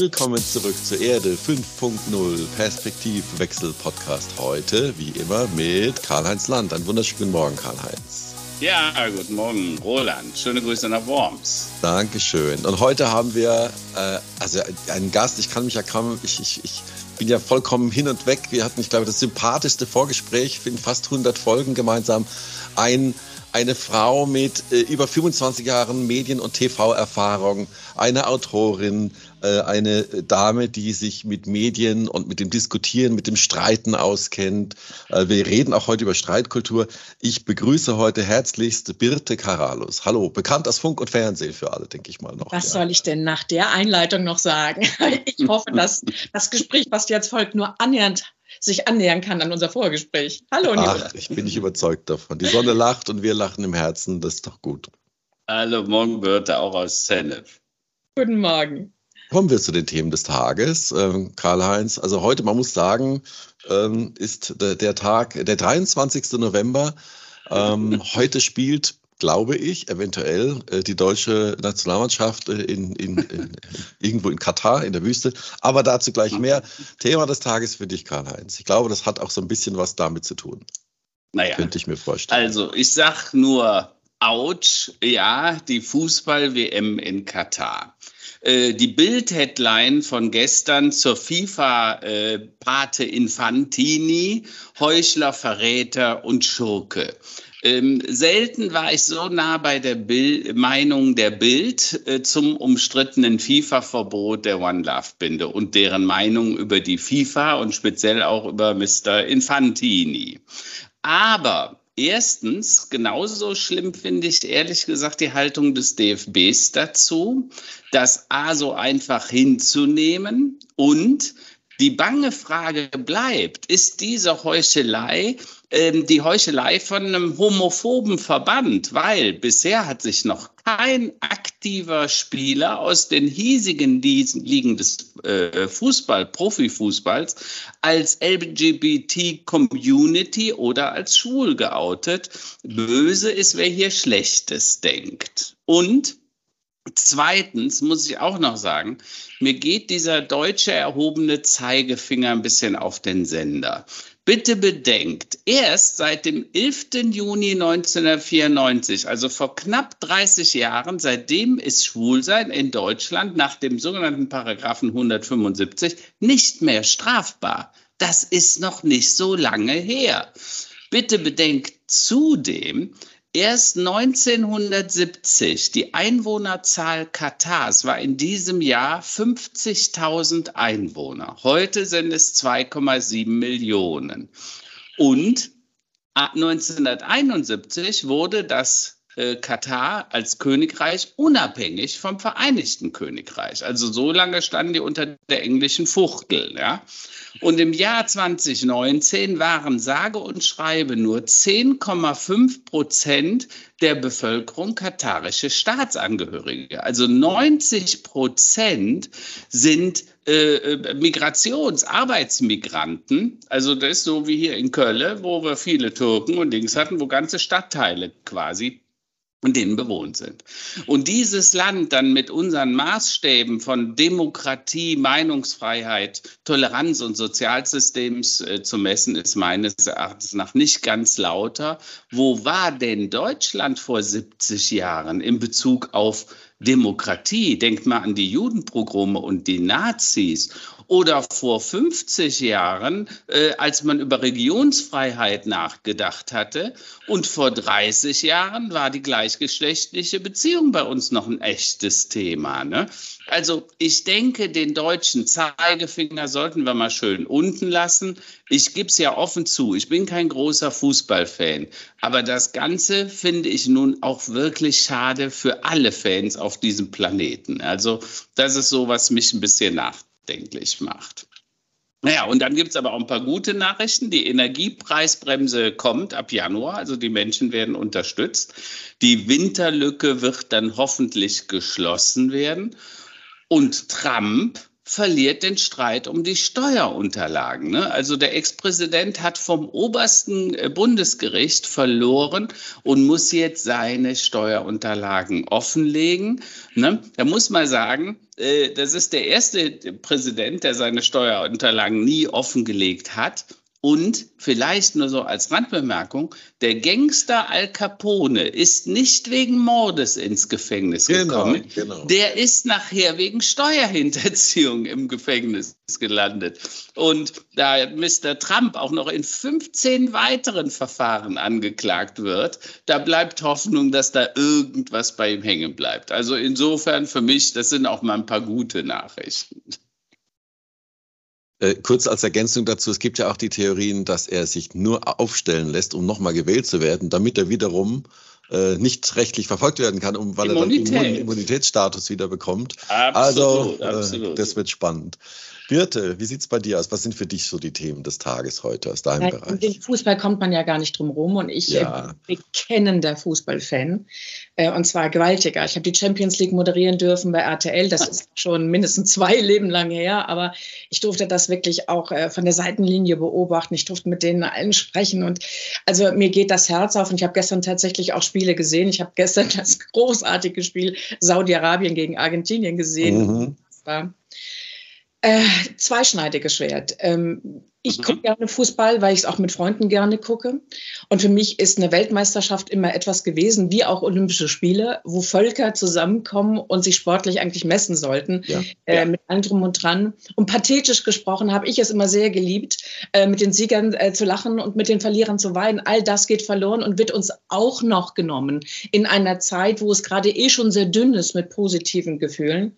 Willkommen zurück zur Erde 5.0 Perspektivwechsel Podcast heute, wie immer, mit Karl-Heinz Land. Einen wunderschönen guten Morgen, Karl-Heinz. Ja, guten Morgen, Roland. Schöne Grüße nach Worms. Dankeschön. Und heute haben wir äh, also einen Gast, ich kann mich ja kaum, ich, ich, ich bin ja vollkommen hin und weg. Wir hatten, ich glaube, das sympathischste Vorgespräch in fast 100 Folgen gemeinsam. Ein eine Frau mit äh, über 25 Jahren Medien- und TV-Erfahrung, eine Autorin, äh, eine Dame, die sich mit Medien und mit dem Diskutieren, mit dem Streiten auskennt. Äh, wir reden auch heute über Streitkultur. Ich begrüße heute herzlichst Birte Karalus. Hallo, bekannt aus Funk und Fernsehen für alle, denke ich mal noch. Was ja. soll ich denn nach der Einleitung noch sagen? Ich hoffe, dass das Gespräch, was jetzt folgt, nur annähernd sich annähern kann an unser Vorgespräch. Hallo, Nicola. Ach, ich bin nicht überzeugt davon. Die Sonne lacht und wir lachen im Herzen. Das ist doch gut. Hallo, morgen Birte, auch aus Senef. Guten Morgen. Kommen wir zu den Themen des Tages, ähm, Karl-Heinz. Also heute, man muss sagen, ähm, ist der, der, Tag, der 23. November. Ähm, heute spielt glaube ich, eventuell äh, die deutsche Nationalmannschaft äh, in, in, in, irgendwo in Katar, in der Wüste. Aber dazu gleich mehr. Thema des Tages für dich, Karl-Heinz. Ich glaube, das hat auch so ein bisschen was damit zu tun. Naja. Könnte ich mir vorstellen. Also, ich sag nur, ouch, ja, die Fußball-WM in Katar. Äh, die Bild-Headline von gestern zur FIFA-Pate äh, Infantini, Heuchler, Verräter und Schurke. Ähm, selten war ich so nah bei der Bild, Meinung der Bild äh, zum umstrittenen FIFA-Verbot der One Love-Binde und deren Meinung über die FIFA und speziell auch über Mr. Infantini. Aber Erstens, genauso schlimm finde ich ehrlich gesagt die Haltung des DFBs dazu, das A so einfach hinzunehmen und die bange Frage bleibt, ist diese Heuchelei ähm, die Heuchelei von einem homophoben Verband, weil bisher hat sich noch kein aktiver Spieler aus den hiesigen Ligen des äh, Fußball, Profifußballs als LGBT-Community oder als schwul geoutet. Böse ist, wer hier Schlechtes denkt. Und Zweitens muss ich auch noch sagen, mir geht dieser deutsche erhobene Zeigefinger ein bisschen auf den Sender. Bitte bedenkt, erst seit dem 11. Juni 1994, also vor knapp 30 Jahren, seitdem ist Schwulsein in Deutschland nach dem sogenannten Paragraphen 175 nicht mehr strafbar. Das ist noch nicht so lange her. Bitte bedenkt zudem, Erst 1970, die Einwohnerzahl Katars war in diesem Jahr 50.000 Einwohner. Heute sind es 2,7 Millionen. Und 1971 wurde das äh, Katar als Königreich unabhängig vom Vereinigten Königreich. Also so lange standen die unter der englischen Fuchtel. Ja? Und im Jahr 2019 waren sage und schreibe nur 10,5 Prozent der Bevölkerung katarische Staatsangehörige. Also 90 Prozent sind äh, äh, Migrations-, Arbeitsmigranten. Also das ist so wie hier in Köln, wo wir viele Türken und Dings hatten, wo ganze Stadtteile quasi und denen bewohnt sind. Und dieses Land dann mit unseren Maßstäben von Demokratie, Meinungsfreiheit, Toleranz und Sozialsystems äh, zu messen, ist meines Erachtens nach nicht ganz lauter. Wo war denn Deutschland vor 70 Jahren in Bezug auf Demokratie? Denkt mal an die Judenpogrome und die Nazis oder vor 50 Jahren, äh, als man über Religionsfreiheit nachgedacht hatte. Und vor 30 Jahren war die gleichgeschlechtliche Beziehung bei uns noch ein echtes Thema. Ne? Also ich denke, den deutschen Zeigefinger sollten wir mal schön unten lassen. Ich gebe es ja offen zu, ich bin kein großer Fußballfan. Aber das Ganze finde ich nun auch wirklich schade für alle Fans auf diesem Planeten. Also das ist so, was mich ein bisschen nach nachdenklich macht. Naja, und dann gibt es aber auch ein paar gute Nachrichten. Die Energiepreisbremse kommt ab Januar, also die Menschen werden unterstützt. Die Winterlücke wird dann hoffentlich geschlossen werden. Und Trump verliert den Streit um die Steuerunterlagen. Ne? Also der Ex-Präsident hat vom obersten äh, Bundesgericht verloren und muss jetzt seine Steuerunterlagen offenlegen. Ne? Da muss man sagen, äh, das ist der erste Präsident, der seine Steuerunterlagen nie offengelegt hat. Und vielleicht nur so als Randbemerkung, der Gangster Al Capone ist nicht wegen Mordes ins Gefängnis genau, gekommen. Genau. Der ist nachher wegen Steuerhinterziehung im Gefängnis gelandet. Und da Mr. Trump auch noch in 15 weiteren Verfahren angeklagt wird, da bleibt Hoffnung, dass da irgendwas bei ihm hängen bleibt. Also insofern für mich, das sind auch mal ein paar gute Nachrichten. Äh, kurz als Ergänzung dazu, es gibt ja auch die Theorien, dass er sich nur aufstellen lässt, um nochmal gewählt zu werden, damit er wiederum äh, nicht rechtlich verfolgt werden kann, um, weil Immunität. er dann Immun Immunitätsstatus wieder bekommt. Absolut, also äh, absolut. das wird spannend. Birte, wie sieht es bei dir aus? Was sind für dich so die Themen des Tages heute aus deinem ja, Bereich? Um den Fußball kommt man ja gar nicht drum rum und ich ja. bin bekennender Fußballfan äh, und zwar gewaltiger. Ich habe die Champions League moderieren dürfen bei RTL, das ist schon mindestens zwei Leben lang her, aber ich durfte das wirklich auch äh, von der Seitenlinie beobachten. Ich durfte mit denen allen sprechen und also mir geht das Herz auf und ich habe gestern tatsächlich auch Spiele gesehen. Ich habe gestern das großartige Spiel Saudi-Arabien gegen Argentinien gesehen. Mhm. Das war äh, zweischneidiges Schwert. Ähm, ich mhm. gucke gerne Fußball, weil ich es auch mit Freunden gerne gucke. Und für mich ist eine Weltmeisterschaft immer etwas gewesen, wie auch Olympische Spiele, wo Völker zusammenkommen und sich sportlich eigentlich messen sollten, ja. Äh, mit allem drum und dran. Und pathetisch gesprochen habe ich es immer sehr geliebt, äh, mit den Siegern äh, zu lachen und mit den Verlierern zu weinen. All das geht verloren und wird uns auch noch genommen in einer Zeit, wo es gerade eh schon sehr dünn ist mit positiven Gefühlen.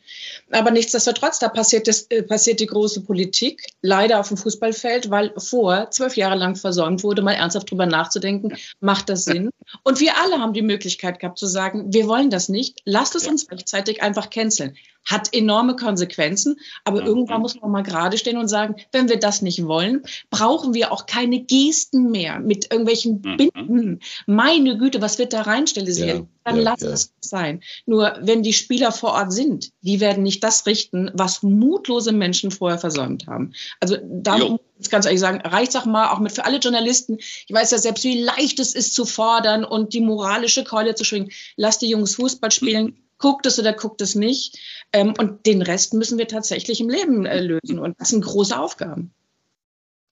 Aber nichtsdestotrotz, da passiert, das, äh, passiert die große Politik, leider auf dem Fußballfeld auffällt, weil vor zwölf Jahre lang versäumt wurde, mal ernsthaft drüber nachzudenken, macht das Sinn? Und wir alle haben die Möglichkeit gehabt zu sagen, wir wollen das nicht, lasst es ja. uns rechtzeitig einfach canceln. Hat enorme Konsequenzen, aber mhm. irgendwann muss man mal gerade stehen und sagen, wenn wir das nicht wollen, brauchen wir auch keine Gesten mehr mit irgendwelchen mhm. Binden. Meine Güte, was wird da reinstilisiert? Ja, Dann ja, lass es sein. Nur wenn die Spieler vor Ort sind, die werden nicht das richten, was mutlose Menschen vorher versäumt haben. Also da jo jetzt ganz ehrlich sagen, reicht auch mal, auch mit für alle Journalisten. Ich weiß ja selbst, wie leicht es ist zu fordern und die moralische Keule zu schwingen. Lass die Jungs Fußball spielen, guckt es oder guckt es nicht. Ähm, und den Rest müssen wir tatsächlich im Leben äh, lösen. Und das sind große Aufgaben.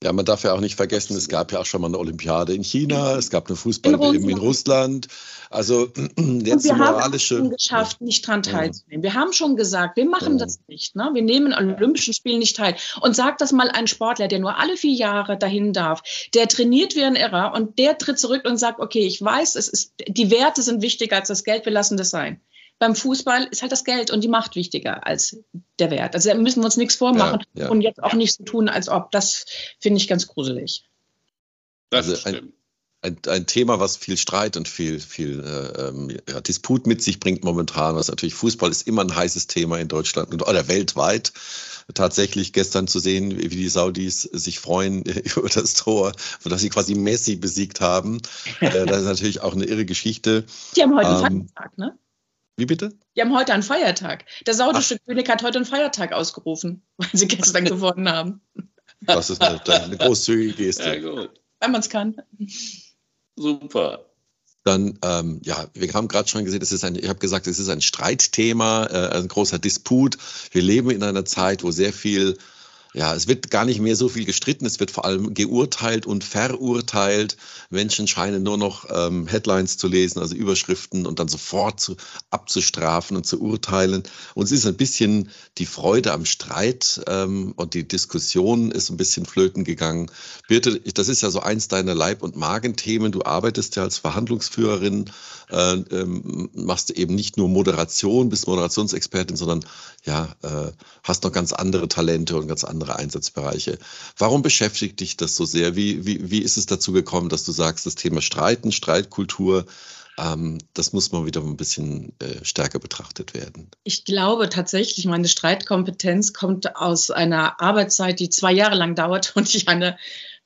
Ja, man darf ja auch nicht vergessen, es gab ja auch schon mal eine Olympiade in China, es gab eine fußball in, in Russland. Also jetzt wir moralische. Haben es geschafft, nicht dran teilzunehmen. Wir haben schon gesagt, wir machen ja. das nicht. Ne? Wir nehmen an Olympischen Spielen nicht teil. Und sagt das mal ein Sportler, der nur alle vier Jahre dahin darf, der trainiert wie ein Irrer und der tritt zurück und sagt, okay, ich weiß, es ist, die Werte sind wichtiger als das Geld, wir lassen das sein beim Fußball ist halt das Geld und die Macht wichtiger als der Wert. Also da müssen wir uns nichts vormachen ja, ja. und jetzt auch nicht so tun, als ob. Das finde ich ganz gruselig. Das also ein, ein, ein, Thema, was viel Streit und viel, viel äh, ja, Disput mit sich bringt momentan, was natürlich Fußball ist immer ein heißes Thema in Deutschland und, oder weltweit. Tatsächlich gestern zu sehen, wie die Saudis sich freuen über das Tor, dass sie quasi Messi besiegt haben. Äh, das ist natürlich auch eine irre Geschichte. Die haben heute ähm, Feiertag, ne? Wie bitte? Die haben heute einen Feiertag. Der saudische Ach. König hat heute einen Feiertag ausgerufen, weil sie gestern gewonnen haben. Das ist eine, eine großzügige Geste. Ja, gut. Wenn man es kann. Super. Dann, ähm, ja, wir haben gerade schon gesehen, es ist ein, ich habe gesagt, es ist ein Streitthema, äh, ein großer Disput. Wir leben in einer Zeit, wo sehr viel ja, es wird gar nicht mehr so viel gestritten, es wird vor allem geurteilt und verurteilt. Menschen scheinen nur noch ähm, Headlines zu lesen, also Überschriften und dann sofort zu, abzustrafen und zu urteilen. Und es ist ein bisschen die Freude am Streit ähm, und die Diskussion ist ein bisschen flöten gegangen. Birte, das ist ja so eins deiner Leib- und Magenthemen. Du arbeitest ja als Verhandlungsführerin, äh, ähm, machst eben nicht nur Moderation, bist Moderationsexpertin, sondern ja, äh, hast noch ganz andere Talente und ganz andere Einsatzbereiche. Warum beschäftigt dich das so sehr? Wie, wie, wie ist es dazu gekommen, dass du sagst, das Thema Streiten, Streitkultur, ähm, das muss mal wieder ein bisschen äh, stärker betrachtet werden. Ich glaube tatsächlich, meine Streitkompetenz kommt aus einer Arbeitszeit, die zwei Jahre lang dauert und ich eine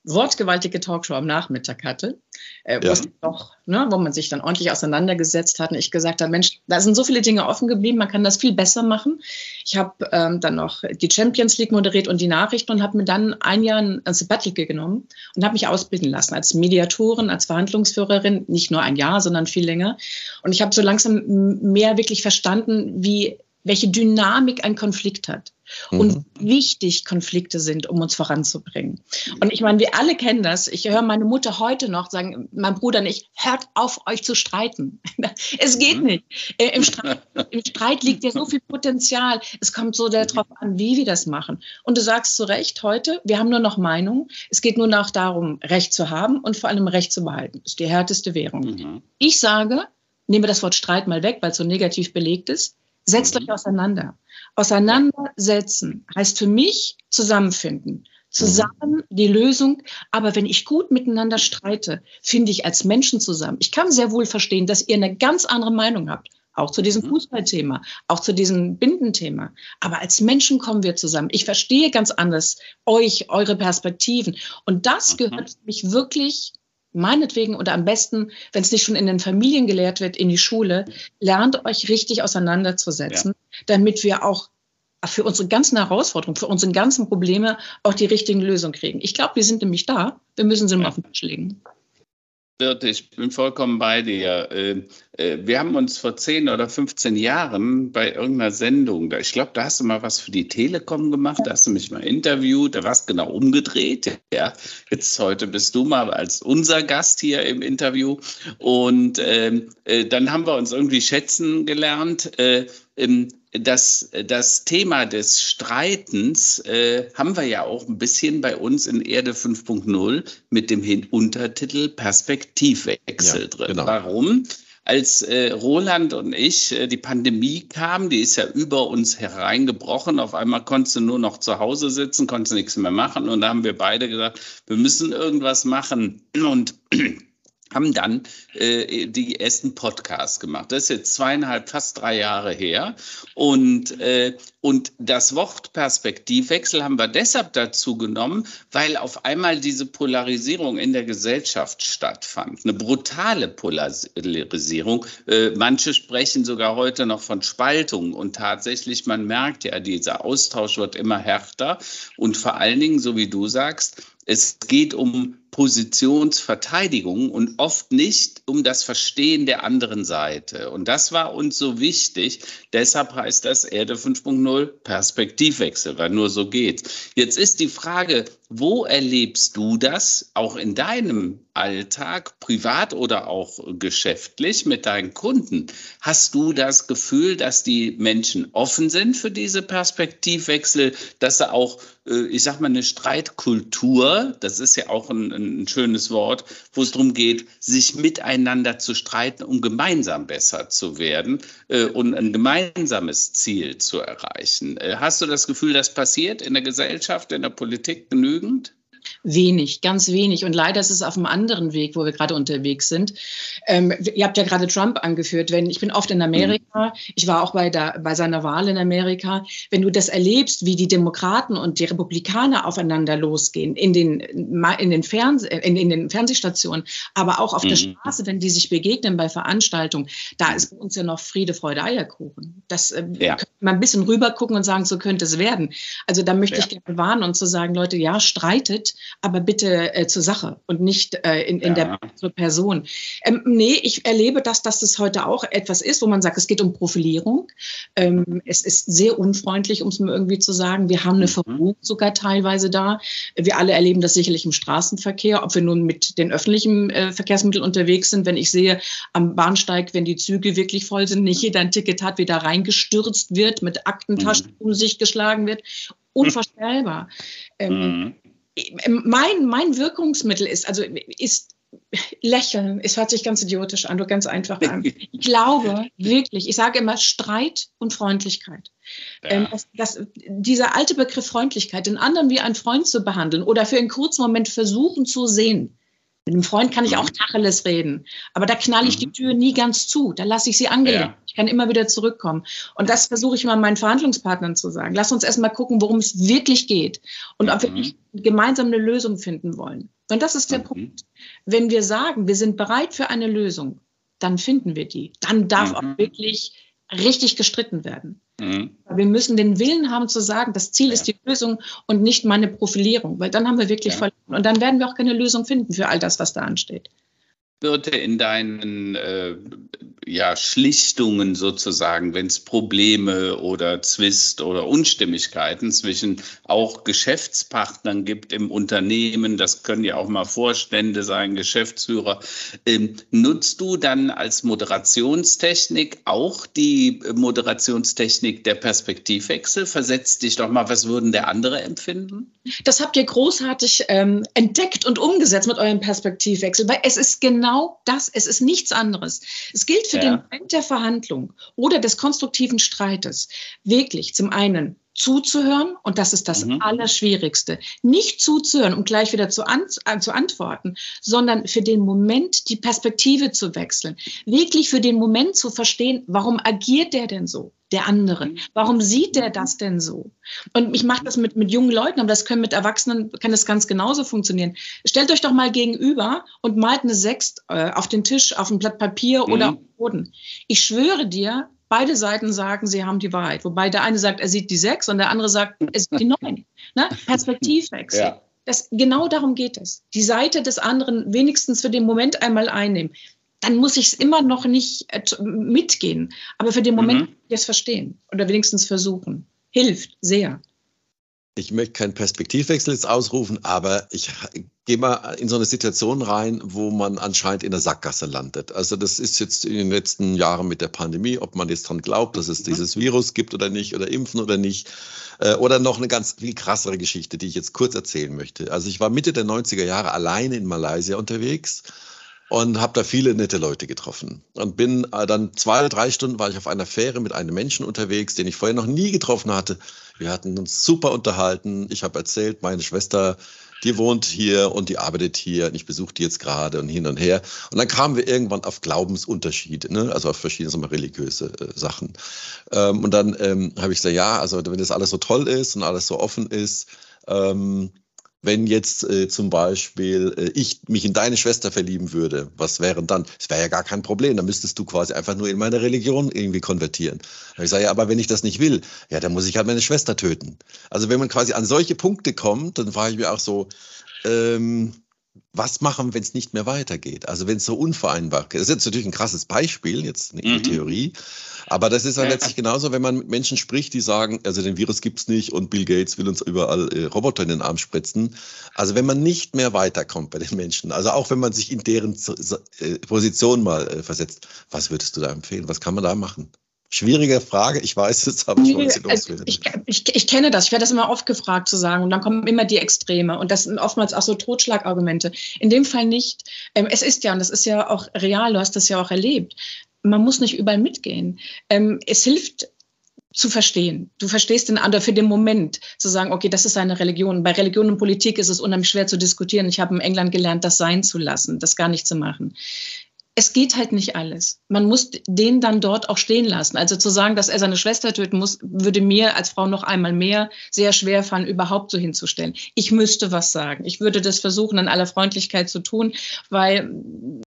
wortgewaltige Talkshow am Nachmittag hatte, äh, wo, ja. doch, ne, wo man sich dann ordentlich auseinandergesetzt hat und ich gesagt habe, Mensch, da sind so viele Dinge offen geblieben, man kann das viel besser machen. Ich habe ähm, dann noch die Champions League moderiert und die Nachrichten und habe mir dann ein Jahr ein Sabbatical genommen und habe mich ausbilden lassen als Mediatorin, als Verhandlungsführerin, nicht nur ein Jahr, sondern viel länger. Und ich habe so langsam mehr wirklich verstanden, wie welche Dynamik ein Konflikt hat und mhm. wichtig Konflikte sind, um uns voranzubringen. Und ich meine, wir alle kennen das. Ich höre meine Mutter heute noch sagen, mein Bruder und ich, hört auf, euch zu streiten. es geht mhm. nicht. Äh, Im Streit, Im Streit liegt ja so viel Potenzial. Es kommt so darauf an, wie wir das machen. Und du sagst zu Recht heute, wir haben nur noch Meinung. Es geht nur noch darum, Recht zu haben und vor allem Recht zu behalten. Das ist die härteste Währung. Mhm. Ich sage, nehme das Wort Streit mal weg, weil es so negativ belegt ist. Setzt mhm. euch auseinander. Auseinandersetzen heißt für mich zusammenfinden. Zusammen mhm. die Lösung. Aber wenn ich gut miteinander streite, finde ich als Menschen zusammen. Ich kann sehr wohl verstehen, dass ihr eine ganz andere Meinung habt. Auch zu diesem mhm. Fußballthema, auch zu diesem Bindenthema. Aber als Menschen kommen wir zusammen. Ich verstehe ganz anders euch, eure Perspektiven. Und das gehört für mich wirklich meinetwegen oder am besten, wenn es nicht schon in den Familien gelehrt wird, in die Schule, lernt euch richtig auseinanderzusetzen, ja. damit wir auch für unsere ganzen Herausforderungen, für unsere ganzen Probleme auch die richtigen Lösungen kriegen. Ich glaube, wir sind nämlich da. Wir müssen sie ja. mal auf den Tisch legen. Ich bin vollkommen bei dir. Äh, äh, wir haben uns vor 10 oder 15 Jahren bei irgendeiner Sendung, ich glaube, da hast du mal was für die Telekom gemacht, da hast du mich mal interviewt, da warst genau umgedreht. Ja, jetzt heute bist du mal als unser Gast hier im Interview. Und ähm, äh, dann haben wir uns irgendwie schätzen gelernt. Äh, ähm, das, das Thema des Streitens äh, haben wir ja auch ein bisschen bei uns in Erde 5.0 mit dem Untertitel Perspektivwechsel ja, drin. Genau. Warum? Als äh, Roland und ich, äh, die Pandemie kam, die ist ja über uns hereingebrochen. Auf einmal konntest du nur noch zu Hause sitzen, konntest nichts mehr machen. Und da haben wir beide gesagt, wir müssen irgendwas machen. Und haben dann äh, die ersten Podcasts gemacht. Das ist jetzt zweieinhalb, fast drei Jahre her. Und, äh, und das Wort Perspektivwechsel haben wir deshalb dazu genommen, weil auf einmal diese Polarisierung in der Gesellschaft stattfand. Eine brutale Polarisierung. Äh, manche sprechen sogar heute noch von Spaltung. Und tatsächlich, man merkt ja, dieser Austausch wird immer härter. Und vor allen Dingen, so wie du sagst, es geht um Positionsverteidigung und oft nicht um das Verstehen der anderen Seite. Und das war uns so wichtig. Deshalb heißt das Erde 5.0 Perspektivwechsel, weil nur so geht. Jetzt ist die Frage, wo erlebst du das auch in deinem Alltag, privat oder auch geschäftlich mit deinen Kunden? Hast du das Gefühl, dass die Menschen offen sind für diese Perspektivwechsel, dass sie auch, äh, ich sag mal, eine Streitkultur, das ist ja auch ein, ein schönes Wort, wo es darum geht, sich miteinander zu streiten, um gemeinsam besser zu werden äh, und ein gemeinsames Ziel zu erreichen. Äh, hast du das Gefühl, das passiert in der Gesellschaft, in der Politik genügend? Genügend? Wenig, ganz wenig. Und leider ist es auf einem anderen Weg, wo wir gerade unterwegs sind. Ähm, ihr habt ja gerade Trump angeführt. Wenn, ich bin oft in Amerika, mhm. ich war auch bei, der, bei seiner Wahl in Amerika. Wenn du das erlebst, wie die Demokraten und die Republikaner aufeinander losgehen, in den, in den, Fernseh, in, in den Fernsehstationen, aber auch auf mhm. der Straße, wenn die sich begegnen bei Veranstaltungen, da ist bei uns ja noch Friede, Freude, Eierkuchen. Das äh, ja. könnte man ein bisschen rüber gucken und sagen, so könnte es werden. Also da möchte ja. ich gerne warnen und zu sagen, Leute, ja, streitet, aber bitte äh, zur Sache und nicht äh, in, in ja. der zur Person. Ähm, nee, ich erlebe das, dass das heute auch etwas ist, wo man sagt, es geht um Profilierung. Ähm, es ist sehr unfreundlich, um es mal irgendwie zu sagen. Wir haben eine mhm. Vermutung sogar teilweise da. Wir alle erleben das sicherlich im Straßenverkehr, ob wir nun mit den öffentlichen äh, Verkehrsmitteln unterwegs sind. Wenn ich sehe, am Bahnsteig, wenn die Züge wirklich voll sind, nicht jeder ein Ticket hat, wie da reingestürzt wird, mit Aktentaschen mhm. um sich geschlagen wird. Unvorstellbar. Ähm, mhm mein, mein Wirkungsmittel ist, also ist Lächeln. Es hört sich ganz idiotisch an, nur ganz einfach an. Ich glaube wirklich, ich sage immer Streit und Freundlichkeit. Ja. Ähm, das, das, dieser alte Begriff Freundlichkeit, den anderen wie ein Freund zu behandeln oder für einen kurzen Moment versuchen zu sehen, Mit einem Freund kann ich auch mhm. Tacheles reden, aber da knall ich die mhm. Tür nie ganz zu. Da lasse ich sie angelegt. Ja. Ich kann immer wieder zurückkommen. Und das versuche ich mal meinen Verhandlungspartnern zu sagen. Lass uns erstmal gucken, worum es wirklich geht und ob mhm. wir gemeinsam eine Lösung finden wollen. Und das ist der mhm. Punkt. Wenn wir sagen, wir sind bereit für eine Lösung, dann finden wir die. Dann darf mhm. auch wirklich richtig gestritten werden. Mhm. Wir müssen den Willen haben zu sagen, das Ziel ja. ist die Lösung und nicht meine Profilierung, weil dann haben wir wirklich ja. verloren. Und dann werden wir auch keine Lösung finden für all das, was da ansteht wird in deinen äh, ja, Schlichtungen sozusagen, wenn es Probleme oder Zwist oder Unstimmigkeiten zwischen auch Geschäftspartnern gibt im Unternehmen, das können ja auch mal Vorstände sein, Geschäftsführer, ähm, nutzt du dann als Moderationstechnik auch die Moderationstechnik der Perspektivwechsel? Versetzt dich doch mal, was würden der andere empfinden? Das habt ihr großartig ähm, entdeckt und umgesetzt mit eurem Perspektivwechsel, weil es ist genau das, es ist nichts anderes. Es gilt für ja. den Moment der Verhandlung oder des konstruktiven Streites wirklich zum einen zuzuhören und das ist das mhm. Allerschwierigste. Nicht zuzuhören, um gleich wieder zu, an, äh, zu antworten, sondern für den Moment die Perspektive zu wechseln. Wirklich für den Moment zu verstehen, warum agiert der denn so? der andere? Mhm. Warum sieht der das denn so? Und ich mache das mit, mit jungen Leuten, aber das können mit Erwachsenen, kann das ganz genauso funktionieren. Stellt euch doch mal gegenüber und malt eine Sechs äh, auf den Tisch, auf ein Blatt Papier mhm. oder auf den Boden. Ich schwöre dir, beide Seiten sagen, sie haben die Wahrheit. Wobei der eine sagt, er sieht die Sechs und der andere sagt, er sieht die Neun. Ne? Perspektivwechsel. Ja. Das, genau darum geht es. Die Seite des anderen wenigstens für den Moment einmal einnehmen dann muss ich es immer noch nicht äh, mitgehen. Aber für den Moment mhm. es verstehen oder wenigstens versuchen. Hilft sehr. Ich möchte keinen Perspektivwechsel jetzt ausrufen, aber ich gehe mal in so eine Situation rein, wo man anscheinend in der Sackgasse landet. Also das ist jetzt in den letzten Jahren mit der Pandemie, ob man jetzt dran glaubt, dass es mhm. dieses Virus gibt oder nicht, oder impfen oder nicht. Äh, oder noch eine ganz viel krassere Geschichte, die ich jetzt kurz erzählen möchte. Also ich war Mitte der 90er Jahre alleine in Malaysia unterwegs und habe da viele nette Leute getroffen. Und bin äh, dann zwei oder drei Stunden war ich auf einer Fähre mit einem Menschen unterwegs, den ich vorher noch nie getroffen hatte. Wir hatten uns super unterhalten. Ich habe erzählt, meine Schwester, die wohnt hier und die arbeitet hier und ich besuche die jetzt gerade und hin und her. Und dann kamen wir irgendwann auf Glaubensunterschiede, ne? also auf verschiedene religiöse äh, Sachen. Ähm, und dann ähm, habe ich gesagt, ja, also wenn das alles so toll ist und alles so offen ist, ähm, wenn jetzt äh, zum Beispiel äh, ich mich in deine Schwester verlieben würde, was wäre dann? Das wäre ja gar kein Problem. Dann müsstest du quasi einfach nur in meine Religion irgendwie konvertieren. ich sage ja, aber wenn ich das nicht will, ja, dann muss ich halt meine Schwester töten. Also wenn man quasi an solche Punkte kommt, dann frage ich mir auch so, ähm, was machen, wenn es nicht mehr weitergeht? Also wenn es so unvereinbar ist. Das ist jetzt natürlich ein krasses Beispiel, jetzt eine mhm. Theorie. Aber das ist dann ja. letztlich genauso, wenn man mit Menschen spricht, die sagen, also den Virus gibt's nicht und Bill Gates will uns überall äh, Roboter in den Arm spritzen. Also wenn man nicht mehr weiterkommt bei den Menschen, also auch wenn man sich in deren äh, Position mal äh, versetzt, was würdest du da empfehlen? Was kann man da machen? Schwierige Frage, ich weiß es, aber ich wollte also ich, ich, ich, kenne das, ich werde das immer oft gefragt zu sagen und dann kommen immer die Extreme und das sind oftmals auch so Totschlagargumente. In dem Fall nicht. Ähm, es ist ja, und das ist ja auch real, du hast das ja auch erlebt, man muss nicht überall mitgehen. Ähm, es hilft zu verstehen. Du verstehst den anderen für den Moment, zu sagen, okay, das ist eine Religion. Bei Religion und Politik ist es unheimlich schwer zu diskutieren. Ich habe in England gelernt, das sein zu lassen, das gar nicht zu machen es geht halt nicht alles. Man muss den dann dort auch stehen lassen. Also zu sagen, dass er seine Schwester töten muss, würde mir als Frau noch einmal mehr sehr schwer fallen, überhaupt so hinzustellen. Ich müsste was sagen. Ich würde das versuchen, in aller Freundlichkeit zu tun, weil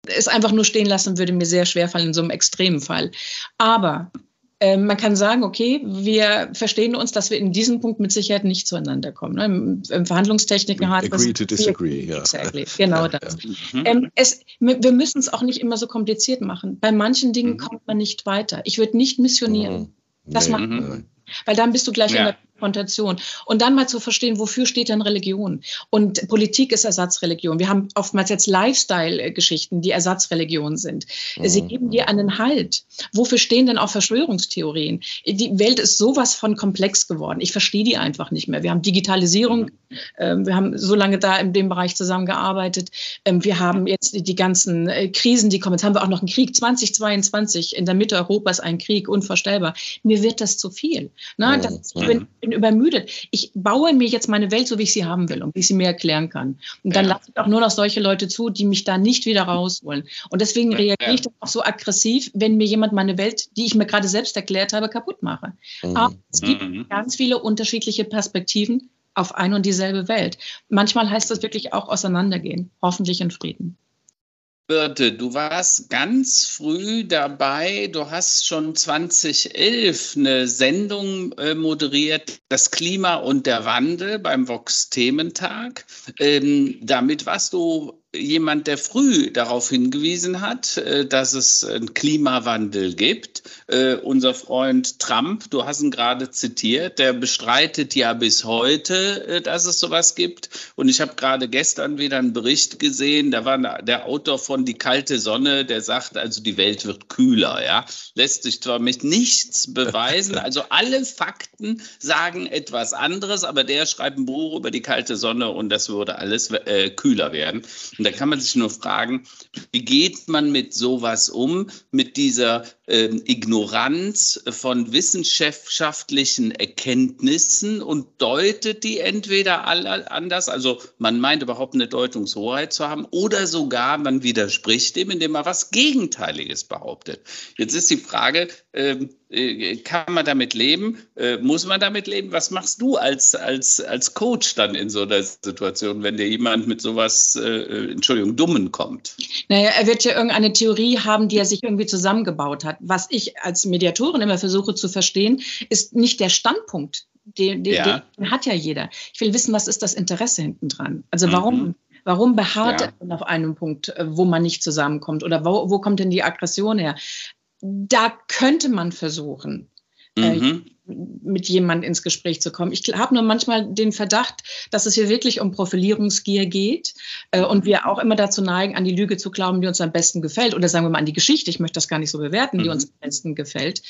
es einfach nur stehen lassen würde mir sehr schwer fallen in so einem extremen Fall. Aber ähm, man kann sagen, okay, wir verstehen uns, dass wir in diesem Punkt mit Sicherheit nicht zueinander kommen. Ne? Im, Im Verhandlungstechniken hat Agree to disagree, ja. Exactly, genau das. Ja. Ähm, es, wir müssen es auch nicht immer so kompliziert machen. Bei manchen Dingen mhm. kommt man nicht weiter. Ich würde nicht missionieren. Mhm. Das nee, macht man. Weil dann bist du gleich ja. in der Konfrontation. Und dann mal zu verstehen, wofür steht denn Religion? Und Politik ist Ersatzreligion. Wir haben oftmals jetzt Lifestyle-Geschichten, die Ersatzreligion sind. Sie mhm. geben dir einen Halt. Wofür stehen denn auch Verschwörungstheorien? Die Welt ist sowas von komplex geworden. Ich verstehe die einfach nicht mehr. Wir haben Digitalisierung. Mhm. Wir haben so lange da in dem Bereich zusammengearbeitet. Ähm, wir haben jetzt die ganzen äh, Krisen, die kommen. Jetzt haben wir auch noch einen Krieg. 2022 in der Mitte Europas ein Krieg, unvorstellbar. Mir wird das zu viel. Ne? Das, ich bin, übermüdet. Ich baue mir jetzt meine Welt so, wie ich sie haben will und wie ich sie mir erklären kann. Und dann ja. lasse ich auch nur noch solche Leute zu, die mich da nicht wieder rausholen. Und deswegen reagiere ich dann auch so aggressiv, wenn mir jemand meine Welt, die ich mir gerade selbst erklärt habe, kaputt mache. Mhm. Aber es gibt mhm. ganz viele unterschiedliche Perspektiven auf ein und dieselbe Welt. Manchmal heißt das wirklich auch auseinandergehen, hoffentlich in Frieden. Birte, du warst ganz früh dabei. Du hast schon 2011 eine Sendung äh, moderiert, das Klima und der Wandel beim Vox-Thementag. Ähm, damit warst du jemand, der früh darauf hingewiesen hat, äh, dass es einen Klimawandel gibt. Äh, unser Freund Trump, du hast ihn gerade zitiert, der bestreitet ja bis heute, äh, dass es sowas gibt. Und ich habe gerade gestern wieder einen Bericht gesehen, da war der Autor von Die kalte Sonne, der sagt, also die Welt wird kühler. Ja? Lässt sich zwar mit nichts beweisen, also alle Fakten sagen etwas anderes, aber der schreibt ein Buch über die kalte Sonne und das würde alles äh, kühler werden. Und da kann man sich nur fragen, wie geht man mit sowas um, mit dieser ähm, Ignoranz von wissenschaftlichen Erkenntnissen und deutet die entweder anders, also man meint überhaupt eine Deutungshoheit zu haben, oder sogar man widerspricht dem, indem man was Gegenteiliges behauptet. Jetzt ist die Frage, ähm, äh, kann man damit leben? Äh, muss man damit leben? Was machst du als, als, als Coach dann in so einer Situation, wenn dir jemand mit sowas, äh, Entschuldigung, Dummen kommt? Naja, er wird ja irgendeine Theorie haben, die er sich irgendwie zusammengebaut hat. Was ich als Mediatorin immer versuche zu verstehen, ist nicht der Standpunkt. Den, den, ja. den hat ja jeder. Ich will wissen, was ist das Interesse hinten dran? Also warum, mhm. Warum beharrt ja. er auf einem Punkt, wo man nicht zusammenkommt? Oder wo, wo kommt denn die Aggression her? Da könnte man versuchen, äh, mhm. Mit jemandem ins Gespräch zu kommen. Ich habe nur manchmal den Verdacht, dass es hier wirklich um Profilierungsgier geht äh, und wir auch immer dazu neigen, an die Lüge zu glauben, die uns am besten gefällt. Oder sagen wir mal an die Geschichte, ich möchte das gar nicht so bewerten, die mhm. uns am besten gefällt.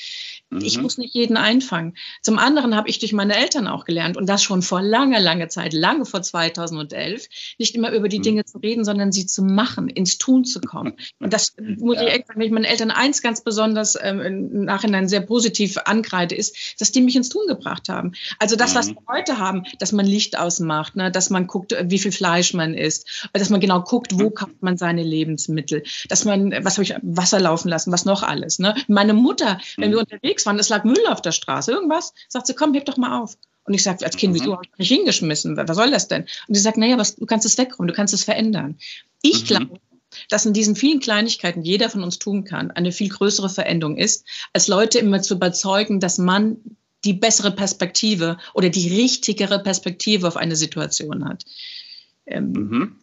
Mhm. Ich muss nicht jeden einfangen. Zum anderen habe ich durch meine Eltern auch gelernt und das schon vor langer, langer Zeit, lange vor 2011, nicht immer über die mhm. Dinge zu reden, sondern sie zu machen, ins Tun zu kommen. Und das muss ja. ich echt sagen, wenn ich meinen Eltern eins ganz besonders ähm, im Nachhinein sehr positiv ankreide, ist, dass dass die mich ins Tun gebracht haben. Also das, was mhm. wir heute haben, dass man Licht ausmacht, ne, dass man guckt, wie viel Fleisch man isst, dass man genau guckt, wo mhm. kauft man seine Lebensmittel, dass man, was habe ich, Wasser laufen lassen, was noch alles. Ne? Meine Mutter, wenn wir mhm. unterwegs waren, es lag Müll auf der Straße, irgendwas, sagt sie, komm, heb doch mal auf. Und ich sage als Kind, wieso habe ich nicht hingeschmissen? Was soll das denn? Und sie sagt, naja, was, du kannst es wegräumen, du kannst es verändern. Ich glaube, dass in diesen vielen Kleinigkeiten jeder von uns tun kann, eine viel größere Veränderung ist, als Leute immer zu überzeugen, dass man die bessere Perspektive oder die richtigere Perspektive auf eine Situation hat. Ähm, mhm.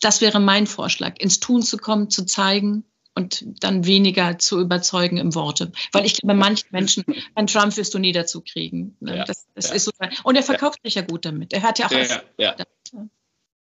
Das wäre mein Vorschlag, ins Tun zu kommen, zu zeigen und dann weniger zu überzeugen im Worte. Weil ich glaube, manche Menschen, an Trump wirst du nie dazu kriegen. Ne? Ja, das, das ja. ist so. Und er verkauft sich ja gut damit. Er hat ja auch. Ja,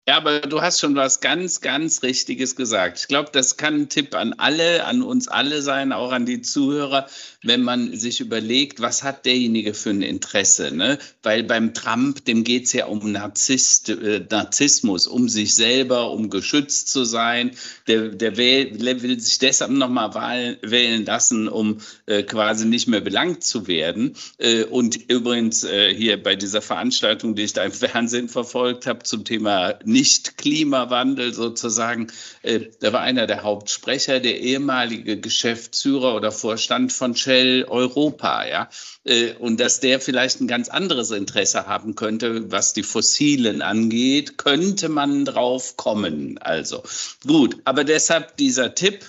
ja. Aber du hast schon was ganz, ganz Richtiges gesagt. Ich glaube, das kann ein Tipp an alle, an uns alle sein, auch an die Zuhörer, wenn man sich überlegt, was hat derjenige für ein Interesse. Ne? Weil beim Trump, dem geht es ja um Narzisst, äh, Narzissmus, um sich selber, um geschützt zu sein. Der, der will, will sich deshalb nochmal wählen lassen, um äh, quasi nicht mehr belangt zu werden. Äh, und übrigens äh, hier bei dieser Veranstaltung, die ich da im Fernsehen verfolgt habe zum Thema nicht-Klimawandel sozusagen. Äh, da war einer der Hauptsprecher, der ehemalige Geschäftsführer oder Vorstand von Shell Europa, ja. Äh, und dass der vielleicht ein ganz anderes Interesse haben könnte, was die Fossilen angeht, könnte man drauf kommen. Also gut, aber deshalb dieser Tipp,